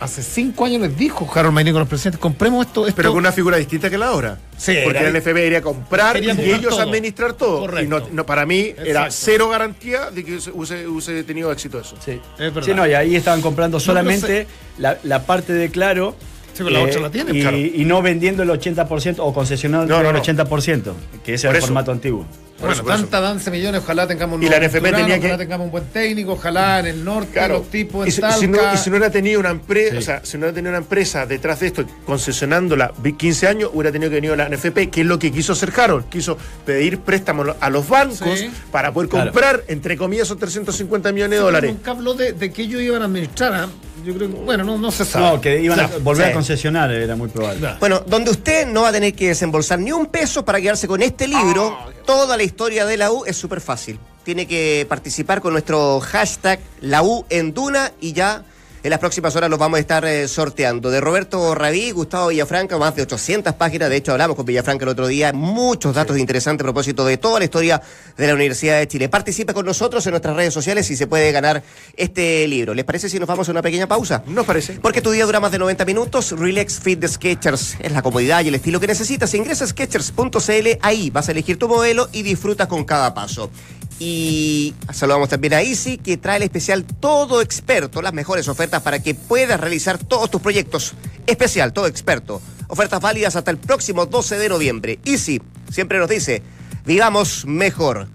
hace cinco años les dijo Harold Maynicol a los presidentes, compremos esto, esto Pero con una figura distinta que la ahora. Sí, Porque era- la NFB iría a comprar y comprar ellos todo. administrar todo. Correcto. Y no, no, para mí era cero garantía de que hubiese- tenido éxito eso. Sí. Es verdad. Sí, no, y ahí estaban comprando solamente la, la parte de Claro. Sí, pero la otra la tienen, y, claro. y no vendiendo el 80% o concesionando No, no, el no. 80%, que era el eso. formato antiguo. Por Bueno, eso, tanta danza millones, ojalá tengamos un Y la NFP cultural, tenía ojalá que- tengamos un buen técnico, ojalá en el norte Claro. los tipos y en si, Talca. si no, y si no hubiera tenido una empresa, Sí. o sea, si no hubiera tenido una empresa detrás de esto concesionándola 15 años, hubiera tenido que venir la NFP, que es lo que quiso hacer Harold, quiso pedir préstamos a los bancos Sí. para poder Claro. comprar, entre comillas, esos 350 millones de dólares. Nunca habló de, de que ellos iban a administrar. ¿ah? Yo creo que, bueno, no, no se sabe. No, que iban a volver sí. a concesionar, era muy probable. Claro. Bueno, donde usted no va a tener que desembolsar ni un peso para quedarse con este libro, toda la historia de la U es súper fácil. Tiene que participar con nuestro hashtag la U en Duna y ya en las próximas horas los vamos a estar eh, sorteando. De Roberto Rabí, Gustavo Villafranca, más de 800 páginas. De hecho, hablamos con Villafranca el otro día. Muchos datos interesantes a propósito de toda la historia de la Universidad de Chile. Participe con nosotros en nuestras redes sociales y se puede ganar este libro. ¿Les parece si nos vamos a una pequeña pausa? Nos parece. Porque tu día dura más de 90 minutos. Relax Fit de Sketchers es la comodidad y el estilo que necesitas. Ingresa a Sketchers.cl, ahí vas a elegir tu modelo y disfrutas con cada paso. Y saludamos también a Easy, que trae el especial Todo Experto, las mejores ofertas para que puedas realizar todos tus proyectos. Especial Todo Experto. Ofertas válidas hasta el próximo 12 de noviembre. Easy siempre nos dice, vivamos mejor.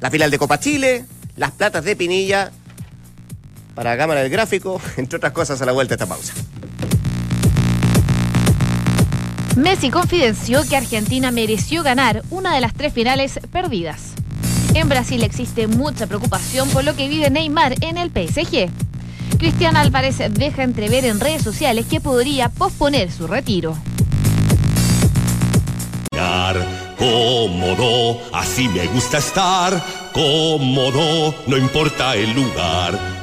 La final de Copa Chile, las platas de Pinilla, para cámara del gráfico, entre otras cosas a la vuelta de esta pausa. Messi confidenció que Argentina mereció ganar una de las tres finales perdidas. En Brasil existe mucha preocupación por lo que vive Neymar en el PSG. Cristian Álvarez deja entrever en redes sociales que podría posponer su retiro.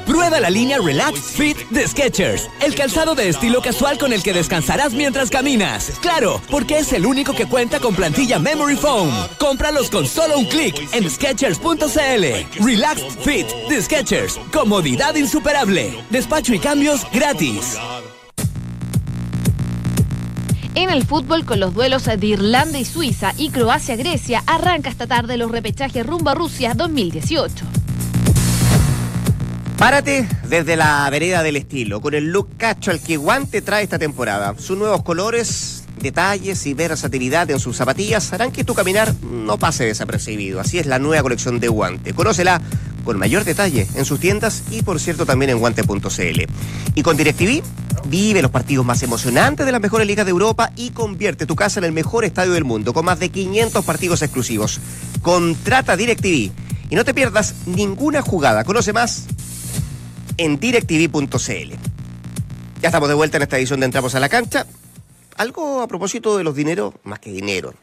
Prueba la línea Relax Fit de Skechers, el calzado de estilo casual con el que descansarás mientras caminas. Claro, porque es el único que cuenta con plantilla Memory Foam. Cómpralos con solo un clic en Skechers.cl. Relax Fit de Skechers, comodidad insuperable. Despacho y cambios gratis. En el fútbol, con los duelos de Irlanda y Suiza y Croacia-Grecia, arranca esta tarde los repechajes rumbo a Rusia 2018. Párate desde la vereda del estilo, con el look cacho al que Guante trae esta temporada. Sus nuevos colores, detalles y versatilidad en sus zapatillas harán que tu caminar no pase desapercibido. Así es la nueva colección de Guante. Conócela con mayor detalle en sus tiendas y por cierto también en guante.cl. Y con DirecTV, vive los partidos más emocionantes de las mejores ligas de Europa y convierte tu casa en el mejor estadio del mundo con más de 500 partidos exclusivos. Contrata DirecTV y no te pierdas ninguna jugada. Conoce más en directv.cl. Ya estamos de vuelta en esta edición de Entramos a la Cancha. Algo a propósito de los dineros, más que dinero,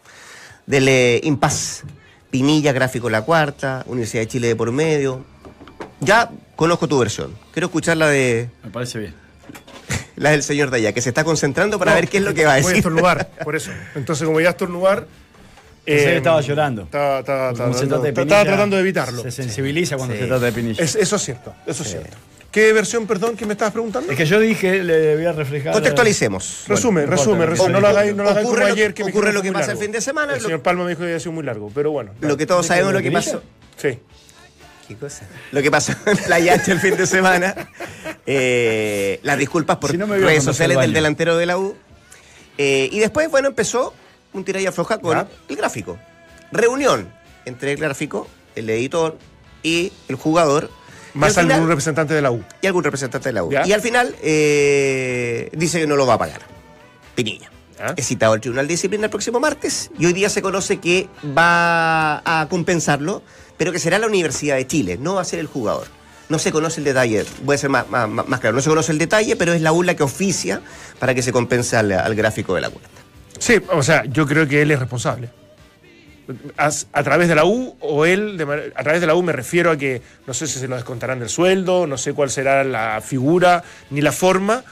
del eh, impasse. Pinilla, Gráfico La Cuarta, Universidad de Chile de por medio. Ya conozco tu versión. Quiero escuchar la de Me parece bien. la del señor de allá, que se está concentrando para No, ver qué es lo que va a Voy a decir. estornudar, por eso. Entonces, como voy a estornudar. Eh, estaba llorando. Estaba, tratando, trata de estaba Pinilla, tratando de evitarlo. Se sensibiliza cuando Sí. se trata de Pinilla. Es- eso es cierto, eso es cierto. ¿Qué versión, perdón, que me estabas preguntando? Es que yo dije, le voy a reflejar. Contextualicemos. Resume, no resume, importa, resume. No lo hagáis, no Ocurre como lo- ayer que me ocurre lo que pasa el fin de semana, El lo- señor Palma me dijo que había sido muy largo, pero bueno. Lo que todos sabemos lo que pasó. Sí. ¿Qué cosa? Lo que pasó en Playa el fin de semana. Eh, las disculpas por Si no me veo redes sociales del delantero de la U. Eh, y después, bueno, empezó un tira y afloja con Ya. el gráfico. Reunión entre el gráfico, el editor y el jugador. Más al final- algún representante de la U. y algún representante de la U. Ya. Y al final eh, dice que no lo va a pagar. Pinilla. Ya. Es citado al Tribunal de Disciplina el próximo martes y hoy día se conoce que va a compensarlo, pero que será la Universidad de Chile, no va a ser el jugador. No se conoce el detalle, voy a ser más, más- más claro, no se conoce el detalle, pero es la U la que oficia para que se compense al, al gráfico de la cuenta. Sí, o sea, yo creo que él es responsable. A, a través de la U o él, de a través de la U me refiero a que no sé si se lo descontarán del sueldo, no sé cuál será la figura ni la forma,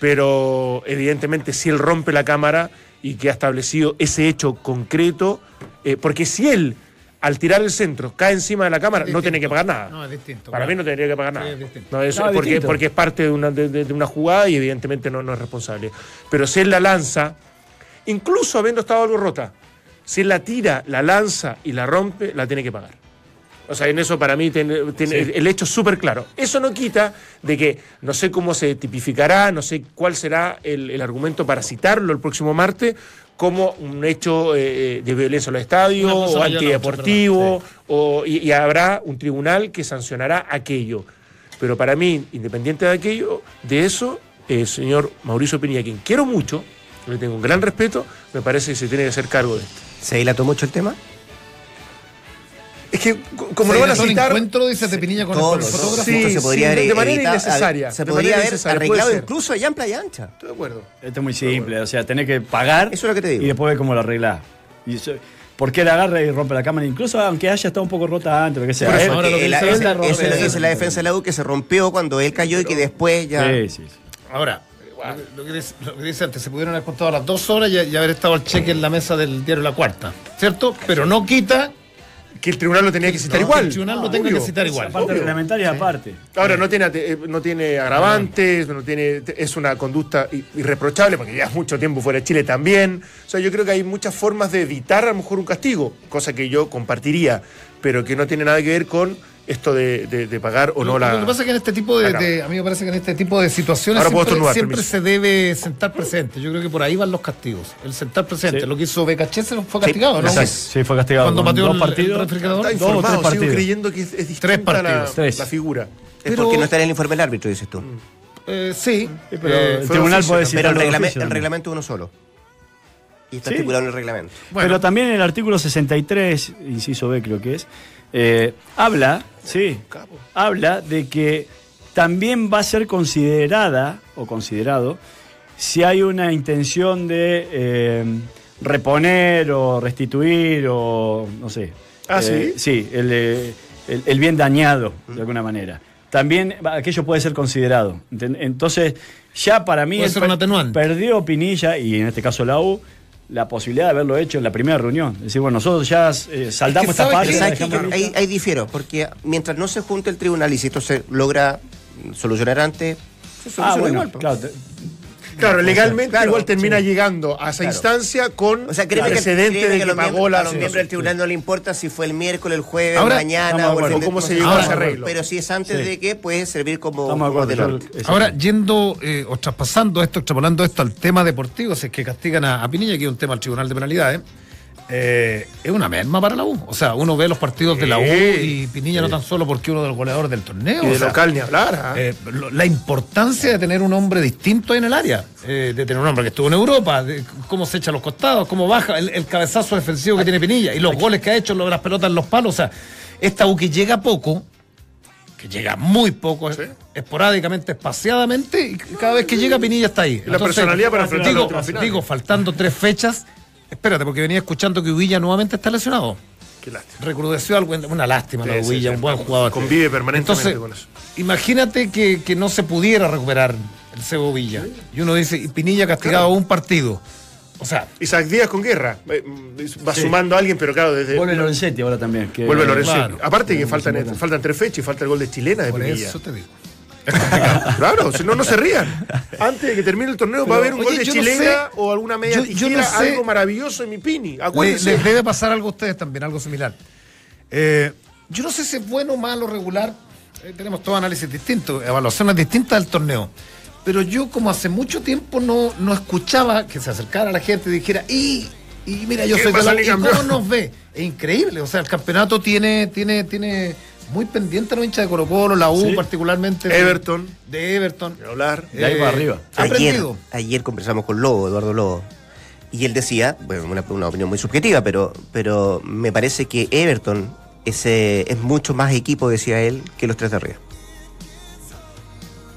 pero evidentemente si él rompe la cámara y que ha establecido ese hecho concreto, eh, porque si él al tirar el centro cae encima de la cámara, no tiene que pagar nada. No, es distinto, Para claro. mí no tendría que pagar Sí, nada. es distinto. No, es- No, es porque, es parte de una, de una jugada y evidentemente no, no es responsable. Pero si él la lanza, incluso habiendo estado algo rota, si él la tira, la lanza y la rompe, la tiene que pagar. O sea, en eso para mí tiene, tiene el hecho súper claro. Eso no quita de que no sé cómo se tipificará, no sé cuál será el, el argumento para citarlo el próximo martes como un hecho eh, de violencia en los estadios o antideportivo, o, y, y habrá un tribunal que sancionará aquello. Pero para mí, independiente de aquello, de eso, el señor Mauricio Pinilla, quien quiero mucho, le tengo un gran respeto, me parece que se tiene que hacer cargo de esto. ¿Se dilató mucho el tema? Es que, co- como Se lo van a citar, encuentro, dice Tepinilla, con el, Todo, con el fotógrafo. Sí, se podría sí, haber de manera innecesaria, Se podría haber arreglado incluso allá en Playa Ancha. Estoy de acuerdo. Esto es muy simple, o sea, tenés que pagar Eso es lo que te digo. y después ver cómo lo arreglás. Y eso- ¿Por qué la agarra y rompe la cámara? Incluso aunque haya estado un poco rota antes, lo que sea. Por eso, Él- ahora lo que la- dice eso es lo que dice la defensa de la U, que se rompió cuando él cayó y que después ya... Sí, sí, sí. Ahora, lo que, dice, lo que dice antes, se pudieron haber contado las dos horas y, y haber estado el cheque en la mesa del diario La Cuarta, ¿cierto? Pero no quita Que el tribunal lo tenía que citar no, igual. que el tribunal lo tenga Obvio. que citar igual. Aparte reglamentaria, aparte. Ahora, no tiene, eh, no tiene agravantes, no tiene, es una conducta irreprochable, porque ya mucho tiempo fuera de Chile también. O sea, yo creo que hay muchas formas de evitar a lo mejor un castigo, cosa que yo compartiría, pero que no tiene nada que ver con esto de, de- de pagar o no Lo- la. Lo que pasa es que en este tipo de, de- a mí me parece que en este tipo de situaciones siempre, estornudar, siempre se debe sentar presente. Yo creo que por ahí van los castigos. El sentar presente. Sí. Lo que hizo Becaché se fue castigado, ¿no? Exacto. Sí, fue castigado. Cuando pateó dos el- el partidos. refrigerador. Está Dos o tres informado, sigo partidos. creyendo que es, es distinta Tres partidos, la, tres. la figura. Es Pero- porque no está en el informe del árbitro, dices tú. Eh, sí, Sí, pero Eh, el tribunal oficio puede decir Pero el, reglame- oficio el reglamento es uno solo. Y está Sí. estipulado en el reglamento. Bueno. Pero también el artículo 63, inciso B creo que es, eh, habla, sí, habla de que también va a ser considerada o considerado si hay una intención de eh, reponer o restituir o no sé. Ah, Eh, ¿sí? Sí, el, eh, el- el bien dañado de alguna manera. También aquello puede ser considerado. Entonces, ya para mí Puede ser un atenuante. perdió Pinilla, y en este caso la U, la posibilidad de haberlo hecho en la primera reunión. Es decir, bueno, nosotros ya eh, saldamos Es que esta parte. Ahí, ahí difiero, porque mientras no se junte el tribunal y si esto se logra solucionar antes, se soluciona Ah, bueno, igual. po. claro, te- Claro, legalmente Claro, igual termina sí. llegando a esa Claro. instancia con O sea, créeme que, antecedente créeme de que que, pagó la a los miembros del tribunal no le importa si fue el miércoles, el jueves, Ahora, mañana o el acuerdo. fin de- ¿Cómo se llegó a ese arreglo? Pero si es antes Sí. de que puede servir como, como Ahora, yendo eh, o traspasando esto, extrapolando esto al tema deportivo, si es que castigan a, a Pinilla, que es un tema al Tribunal de Penalidades, eh, es una merma para la U. O sea, uno ve los partidos de la U y Pinilla no tan solo porque uno de los goleadores del torneo. Y o de sea, local ni hablar. ¿ah? eh, lo- la importancia de tener un hombre distinto ahí en el área, eh, de tener un hombre que estuvo en Europa, de cómo se echa a los costados, cómo baja, el, el cabezazo defensivo que tiene Pinilla y los goles que ha hecho, lo- las pelotas en los palos. O sea, esta U que llega poco, que llega muy poco, Sí. esporádicamente, espaciadamente, y cada vez que llega Pinilla está ahí. Y la personalidad para enfrentar digo, digo, faltando tres fechas, espérate, porque venía escuchando que Uvilla nuevamente está lesionado. Qué lástima. Recrudeció algo, una lástima Sí, la de sí, Uvilla, sí. un buen jugador. Convive permanentemente Entonces, con eso. Imagínate que, que no se pudiera recuperar el Cebo Villa. Y uno dice, y Pinilla castigado un partido. O sea, Isaac Díaz con guerra. Eh, Va sumando a alguien, pero claro, desde. Vuelve Lorenzetti ahora también. que- Vuelve Lorenzo. claro. Aparte que faltan, faltan tres fechas y falta el gol de chilena de por Pinilla. eso te digo. Claro, si no, no se rían. Antes de que termine el torneo va a haber un oye, gol de no chilena sé- o alguna media yo- yo no tijera, sé- algo maravilloso en mi pini. Le- les debe pasar algo a ustedes también, algo similar. Eh, yo no sé si es bueno, malo, regular. Eh, tenemos todo análisis distintos, evaluaciones distintas del torneo. Pero yo, como hace mucho tiempo no, no escuchaba que se acercara la gente y dijera, y, y mira, yo ¿Qué soy de la ¿y cómo nos ve? Es increíble. O sea, el campeonato tiene, tiene, tiene muy pendiente a los hinchas de Colo Colo, la U Sí. particularmente. de- Everton. De Everton. Ni hablar. De ahí para arriba. Ayer, ayer conversamos con Lobo, Eduardo Lobo, y él decía, bueno, una, una opinión muy subjetiva, pero, pero me parece que Everton es, eh, es mucho más equipo, decía él, que los tres de arriba.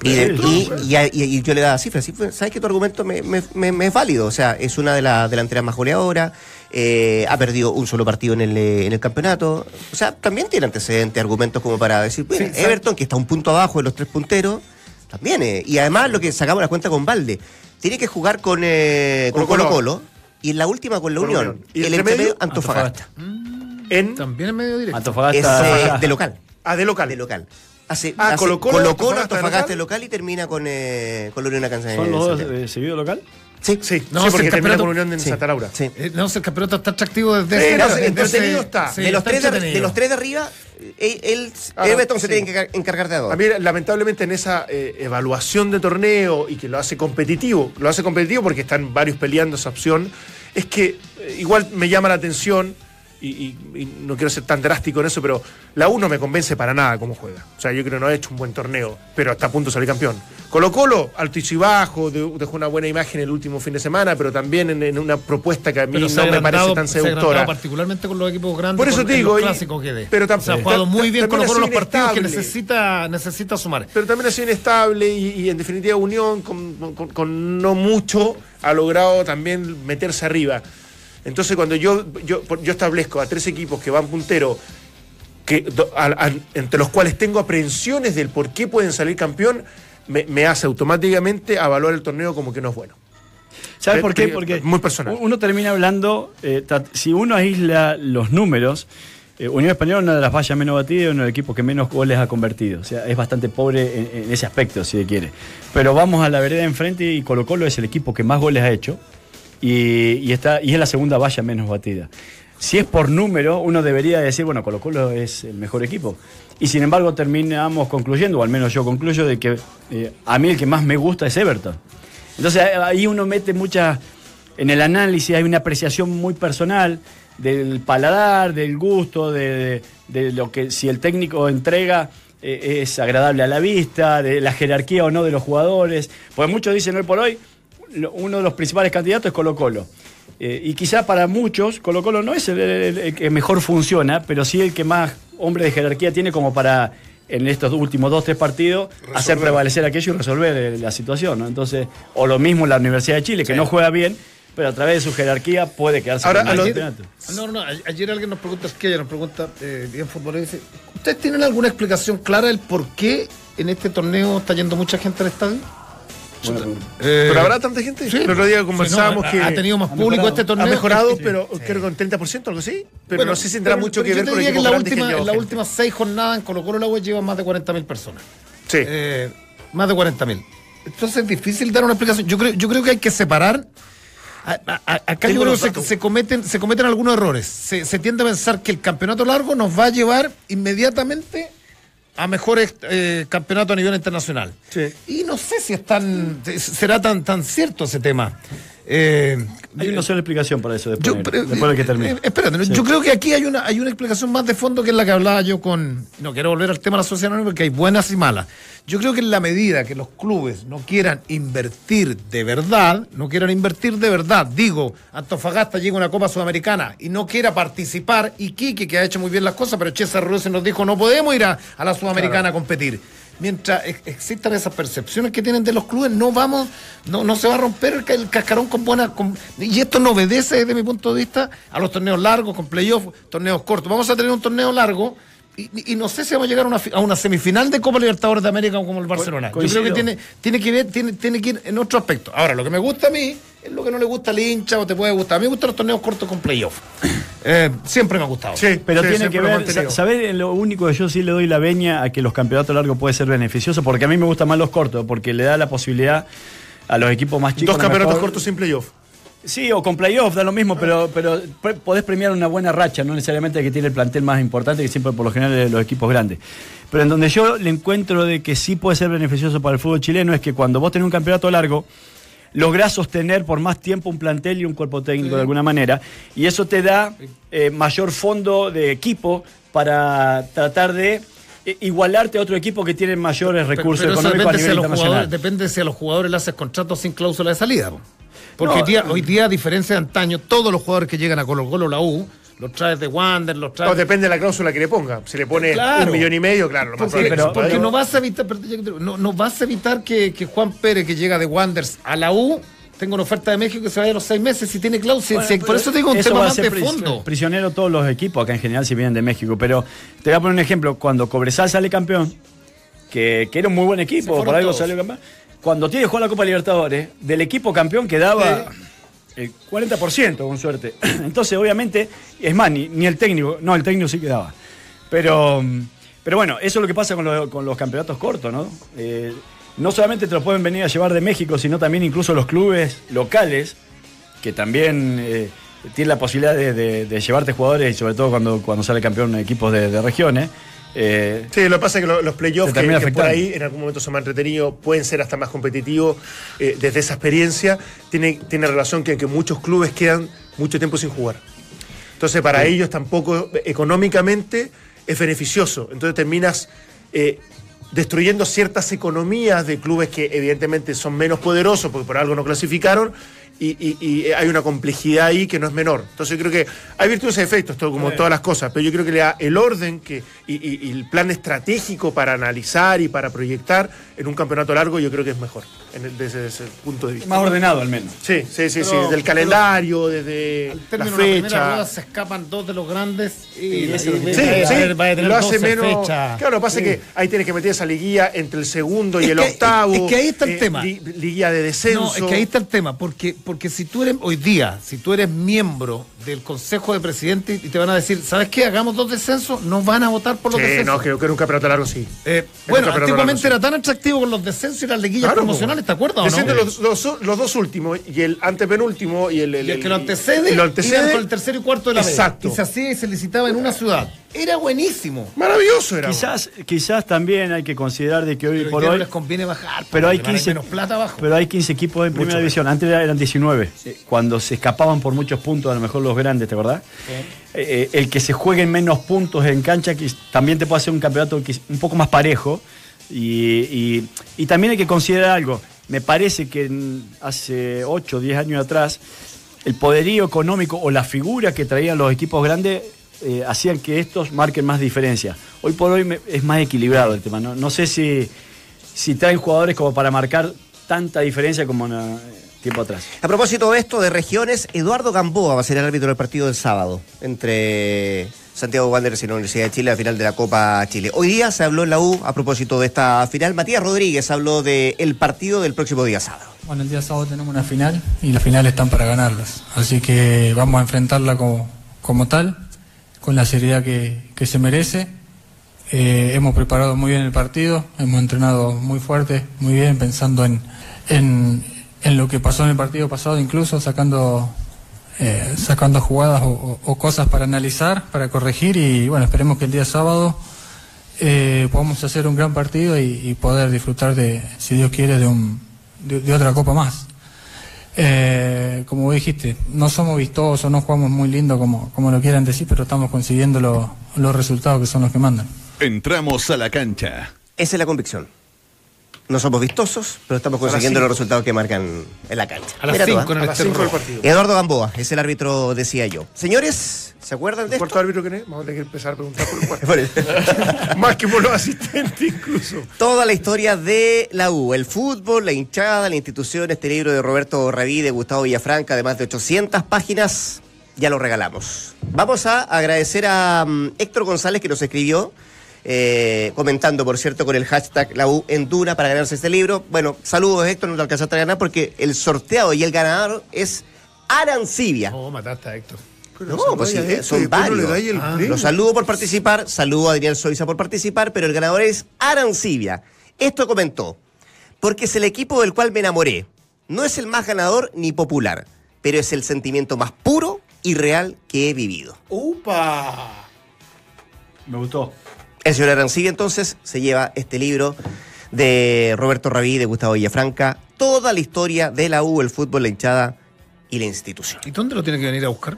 Y, de- y- y a- y- y yo le daba cifras. ¿Sabes que tu argumento me, me- me- me es válido? O sea, es una de las delanteras más goleadoras, eh, ha perdido un solo partido en el, eh, en el campeonato. O sea, también tiene antecedentes, argumentos como para decir, bueno, Sí, Everton, que está un punto abajo de los tres punteros, también. eh, y además, lo que sacamos la cuenta con Valde, tiene que jugar con eh, con Colo-Colo. Colo-Colo y en la última con la Unión. Unión. ¿Y el entre entremedio, medio? Antofagasta. En. También en medio directo. Es Antofagasta. eh, de local. Ah, de local. De local. Hace, Ah, hace Colo-Colo, Colo-Colo, Antofagasta de Antofagasta local. de local y termina con, eh, con la Unión en ¿Son los dos eh, seguido local? Sí, Sí, No, sí, porque el termina con Unión en sí, Santa Laura. sí. Eh, no, el campeonato está atractivo desde Eh, ese- no, desde entretenido ese- está. sí, de, los está tres de, entretenido. de los tres de arriba, él, él- Ahora, Everton se tiene que encar- encargar de dos. A mí, lamentablemente, en esa eh, evaluación de torneo y que lo hace competitivo, lo hace competitivo porque están varios peleando esa opción, es que eh, igual me llama la atención, y, y- y no quiero ser tan drástico en eso, pero la U no me convence para nada cómo juega. O sea, yo creo que no ha hecho un buen torneo, pero está a punto de salir campeón. Colo Colo, alto y bajo, de- dejó una buena imagen el último fin de semana, pero también en, en una propuesta que a mí Pero se no me parece tan se seductora. particularmente con los equipos grandes. Por eso te digo, que de. pero tam- o sea, ha jugado muy bien con también los, partidos que necesita, necesita sumar. pero también ha sido inestable y, y, en definitiva Unión con, con- con no mucho ha logrado también meterse arriba. Entonces cuando yo, yo, yo establezco a tres equipos que van puntero, que, do- a- a- entre los cuales tengo aprehensiones del por qué pueden salir campeón, me, me hace automáticamente evaluar el torneo como que no es bueno. ¿Sabes por qué? Porque muy personal. uno termina hablando, eh, si uno aísla los números, eh, Unión Española es una de las vallas menos batidas y uno de los equipos que menos goles ha convertido. O sea, es bastante pobre en, en ese aspecto, si se quiere. Pero vamos a la vereda enfrente y Colo Colo es el equipo que más goles ha hecho y, y está, y es la segunda valla menos batida. Si es por número, uno debería decir, bueno, Colo Colo es el mejor equipo. Y sin embargo terminamos concluyendo, o al menos yo concluyo, de que eh, a mí el que más me gusta es Everton. Entonces ahí- uno mete mucha, en el análisis hay una apreciación muy personal del paladar, del gusto, de, lo que si el técnico entrega eh, es agradable a la vista, de la jerarquía o no de los jugadores. Porque muchos dicen hoy por hoy, uno de los principales candidatos es Colo Colo. Eh, y quizá para muchos Colo Colo no es el, el- el que mejor funciona, pero sí el que más hombre de jerarquía tiene como para en estos últimos dos, tres partidos hacer prevalecer aquello y resolver eh, la situación. ¿no? Entonces, o lo mismo la Universidad de Chile, que no juega bien, pero a través de su jerarquía puede quedarse Ahora, con el campeonato. No, no, Ayer alguien nos pregunta, es que ella nos pregunta, eh, bien futbolista, dice, ¿ustedes tienen alguna explicación clara del por qué en este torneo está yendo mucha gente al estadio? Buena pregunta. ¿Pero habrá tanta gente? Sí. El otro día Sí, conversábamos no, ha- que ha tenido más público mejorado. este torneo. ha mejorado, Sí. pero Sí. creo que con 30%, algo así. Pero Bueno, no sé si tendrá pero- mucho pero que yo ver te con diría que en la última, llevan en las últimas seis jornadas en Colo Colo la U lleva más de 40.000 personas. Sí. Eh, más de 40.000. Entonces es difícil dar una explicación. Yo creo, yo creo que hay que separar. A- a- a- acá yo creo que se, cometen, se cometen algunos errores. Se, se tiende a pensar que el campeonato largo nos va a llevar inmediatamente a mejores eh, campeonatos a nivel internacional. Sí. Y no sé si es tan, será tan, tan cierto ese tema. Eh, Hay una sola explicación para eso después, yo, negro, pero, después de que eh, termine. eh, espérate, Sí. yo creo que aquí hay una, hay una explicación más de fondo que es la que hablaba yo con. No quiero volver al tema de la sociedad anónima porque hay buenas y malas. Yo creo que en la medida que los clubes no quieran invertir de verdad, no quieran invertir de verdad, digo, Antofagasta llega a una Copa Sudamericana y no quiera participar, y Quique, que ha hecho muy bien las cosas, pero César Ruiz nos dijo, no podemos ir a, a la Sudamericana a competir. Mientras ex- existan esas percepciones que tienen de los clubes, no vamos, no, no se va a romper el, ca- el cascarón con buena. con- y esto no obedece, desde mi punto de vista, a los torneos largos, con playoff, torneos cortos. Vamos a tener un torneo largo. Y, y no sé si vamos a llegar a una, a una semifinal de Copa Libertadores de América como el Barcelona. Yo creo que tiene, tiene que ver, tiene, tiene que ir en otro aspecto. Ahora, lo que me gusta a mí es lo que no le gusta al hincha o te puede gustar. A mí me gustan los torneos cortos con playoff. Eh, siempre me ha gustado. Sí, Pero sí, tiene que ver, mantenido. sa- ¿sabés lo único que yo sí le doy la veña a que los campeonatos largos puede ser beneficioso? Porque a mí me gustan más los cortos, porque le da la posibilidad a los equipos más chicos. Dos campeonatos mejor- cortos sin playoff. Sí, o con playoff, da lo mismo, pero, pero pre- podés premiar una buena racha, no necesariamente que tiene el plantel más importante, que siempre por lo general es los equipos grandes. Pero en donde yo le encuentro de que sí puede ser beneficioso para el fútbol chileno es que cuando vos tenés un campeonato largo, lográs sostener por más tiempo un plantel y un cuerpo técnico de alguna manera, y eso te da eh, mayor fondo de equipo para tratar de eh, igualarte a otro equipo que tiene mayores recursos Pero eso económicos a depende si a los internacional. jugadores, depende si a los jugadores le haces contratos sin cláusula de salida. po. Porque No, hoy, día, hoy día, a diferencia de antaño, todos los jugadores que llegan a Colo Colo la U Los traes de Wander, los No, traes. depende de la cláusula que le ponga. Si le pone Claro. un millón y medio, claro, lo más Porque, probable que se porque no vas a evitar, no, no vas a evitar que, que Juan Pérez, que llega de Wanders a la U, tenga una oferta de México que se vaya a los seis meses si tiene cláusula. Bueno, por pero eso te digo un tema más de fondo. Prisionero todos los equipos acá en general si vienen de México. Pero te voy a poner un ejemplo. Cuando Cobresal sale campeón, que, que era un muy buen equipo, por algo todos. salió campeón. Cuando tiene jugó la Copa Libertadores, del equipo campeón quedaba el 40% con suerte. Entonces, obviamente, es más, ni, ni el técnico, no, el técnico sí quedaba. Pero, pero bueno, eso es lo que pasa con, lo- con los campeonatos cortos, ¿no? Eh, no solamente te los pueden venir a llevar de México, sino también incluso los clubes locales, que también eh, tienen la posibilidad de, de- llevarte jugadores, y sobre todo cuando, cuando sale campeón equipos de, regiones. Sí, lo que pasa es que lo- los playoffs que, por ahí en algún momento son más entretenidos, pueden ser hasta más competitivos eh, desde esa experiencia, tiene, tiene relación que, que muchos clubes quedan mucho tiempo sin jugar. Entonces para ellos tampoco eh, económicamente es beneficioso. Entonces terminas eh, destruyendo ciertas economías de clubes que evidentemente son menos poderosos porque por algo no clasificaron. Y, y- y hay una complejidad ahí que no es menor. Entonces yo creo que hay virtudes y efectos, todo, como todas las cosas, pero yo creo que le da el orden que, y, y- y el plan estratégico para analizar y para proyectar en un campeonato largo, yo creo que es mejor, en el- desde ese punto de vista. más ordenado al menos. Sí, sí, sí, sí, desde el calendario, desde Al la término de la primera rueda fecha. se escapan dos de los grandes y, Y y- Sí, sí, tener- vaya a tener lo hace 12 menos. fechas. Claro, lo que pasa Sí. es que ahí tienes que meter esa liguilla entre el segundo y Es el que- octavo. es que ahí está el tema. li- liguilla de descenso. No, es que ahí está el tema, porque, porque si tú eres, hoy día, si tú eres miembro del Consejo de Presidentes y te van a decir, ¿sabes qué? Hagamos dos descensos, no van a votar por los Sí, descensos. no, creo que era un campeonato largo, sí. Eh, bueno, antiguamente largo, era tan atractivo con los descensos y las liguillas Claro, promocionales, ¿te acuerdas o no? Los, los- los dos últimos y el antepenúltimo y el, Y el que lo antecede, y lo antecede. con el tercero y cuarto de la. Exacto. Y se hacía y se licitaba en una ciudad. Era buenísimo. Maravilloso era. Quizás, quizás también hay que considerar de que hoy Pero por hoy no les conviene bajar. Pero hay porque van a 15, menos plata abajo. pero hay 15 equipos en primera Mucho división. Antes eran 19. Eh, Cuando se escapaban por muchos puntos, a lo mejor los grandes, ¿te acordás? Eh, eh, el que se jueguen menos puntos en cancha que también te puede hacer un campeonato un poco más parejo. Y, y- también hay que considerar algo. Me parece que hace 8 o 10 años atrás, el poderío económico o la figura que traían los equipos grandes eh, hacían que estos marquen más diferencia. Hoy por hoy me- es más equilibrado el tema. No, no sé si, si traen jugadores como para marcar tanta diferencia como tiempo atrás. A propósito de esto, de regiones, Eduardo Gamboa va a ser el árbitro del partido del sábado entre Santiago Wanderers y la Universidad de Chile, la final de la Copa Chile. Hoy día se habló en la U a propósito de esta final. Matías Rodríguez habló del partido del próximo día sábado. Bueno, el día sábado tenemos una final y las finales están para ganarlas. Así que vamos a enfrentarla como, como tal, con la seriedad que, que se merece. Eh, hemos preparado muy bien el partido, hemos entrenado muy fuerte, muy bien, pensando en, en, en lo que pasó en el partido pasado, incluso sacando, eh, sacando jugadas o, cosas para analizar, para corregir y bueno, esperemos que el día sábado eh, podamos hacer un gran partido y, y poder disfrutar de, si Dios quiere, de, un, de, de otra copa más. Eh, como vos dijiste, no somos vistosos, no jugamos muy lindo como, como lo quieran decir, pero estamos consiguiendo lo- los resultados que son los que mandan. Entramos a la cancha. Esa es la convicción. No somos vistosos, pero estamos consiguiendo los resultados que marcan en la cancha. A las Mira tú, 5 ¿ah? en A el las 5 del exterior. partido. Eduardo Gamboa es el árbitro, decía yo. Señores, ¿se acuerdan de ¿El esto? cuarto árbitro quién es? Vamos a tener que empezar a preguntar por el cuarto. Por el- Más que por los asistentes, incluso. Toda la historia de la U, el fútbol, la hinchada, la institución, este libro de Roberto Rabí, de Gustavo Villafranca, de más de 800 páginas, ya lo regalamos. Vamos a agradecer a mm, Héctor González que nos escribió, eh, comentando, por cierto, con el hashtag la U en Duna para ganarse este libro. Bueno, saludos Héctor, no lo alcanzaste a ganar porque el sorteado y el ganador es Arancibia. Oh, mataste a Héctor. No, pues sí, Vaya, son no varios. el Ah. Los saludo por participar, saludo a Adrián Soiza por participar, pero el ganador es Arancibia. Esto comentó, porque es el equipo del cual me enamoré. No es el más ganador ni popular, pero es el sentimiento más puro y real que he vivido. ¡Upa! Me gustó. El señor Arancibia entonces se lleva este libro de Roberto Rabí, de Gustavo Villafranca, toda la historia de la U, el fútbol, la hinchada y la institución. ¿Y dónde lo tiene que venir a buscar?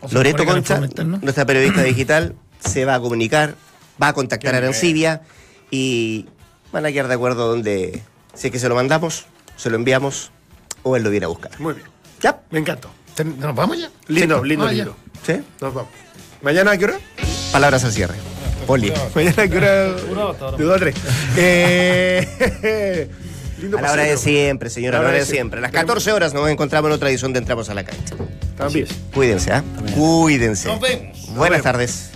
¿O se Loreto Concha, nuestra periodista digital, se va a comunicar, va a contactar a Arancibia y van a quedar de acuerdo donde, si es que se lo mandamos, se lo enviamos o él lo viene a buscar. Muy bien. ¿Ya? Me encantó. ¿Nos vamos ya? Lindo, lindo, Ah, ya. lindo. ¿Sí? Nos vamos. ¿Mañana a qué hora? Palabras al cierre. Poli. Mañana a qué hora. De dos a tres. Eh, lindo A la hora de siempre, señora, a la hora de siempre. A las 14 horas nos encontramos en otra edición de Entramos a la Cancha. También. Cuídense, ¿ah? Cuídense. Nos vemos. Buenas tardes.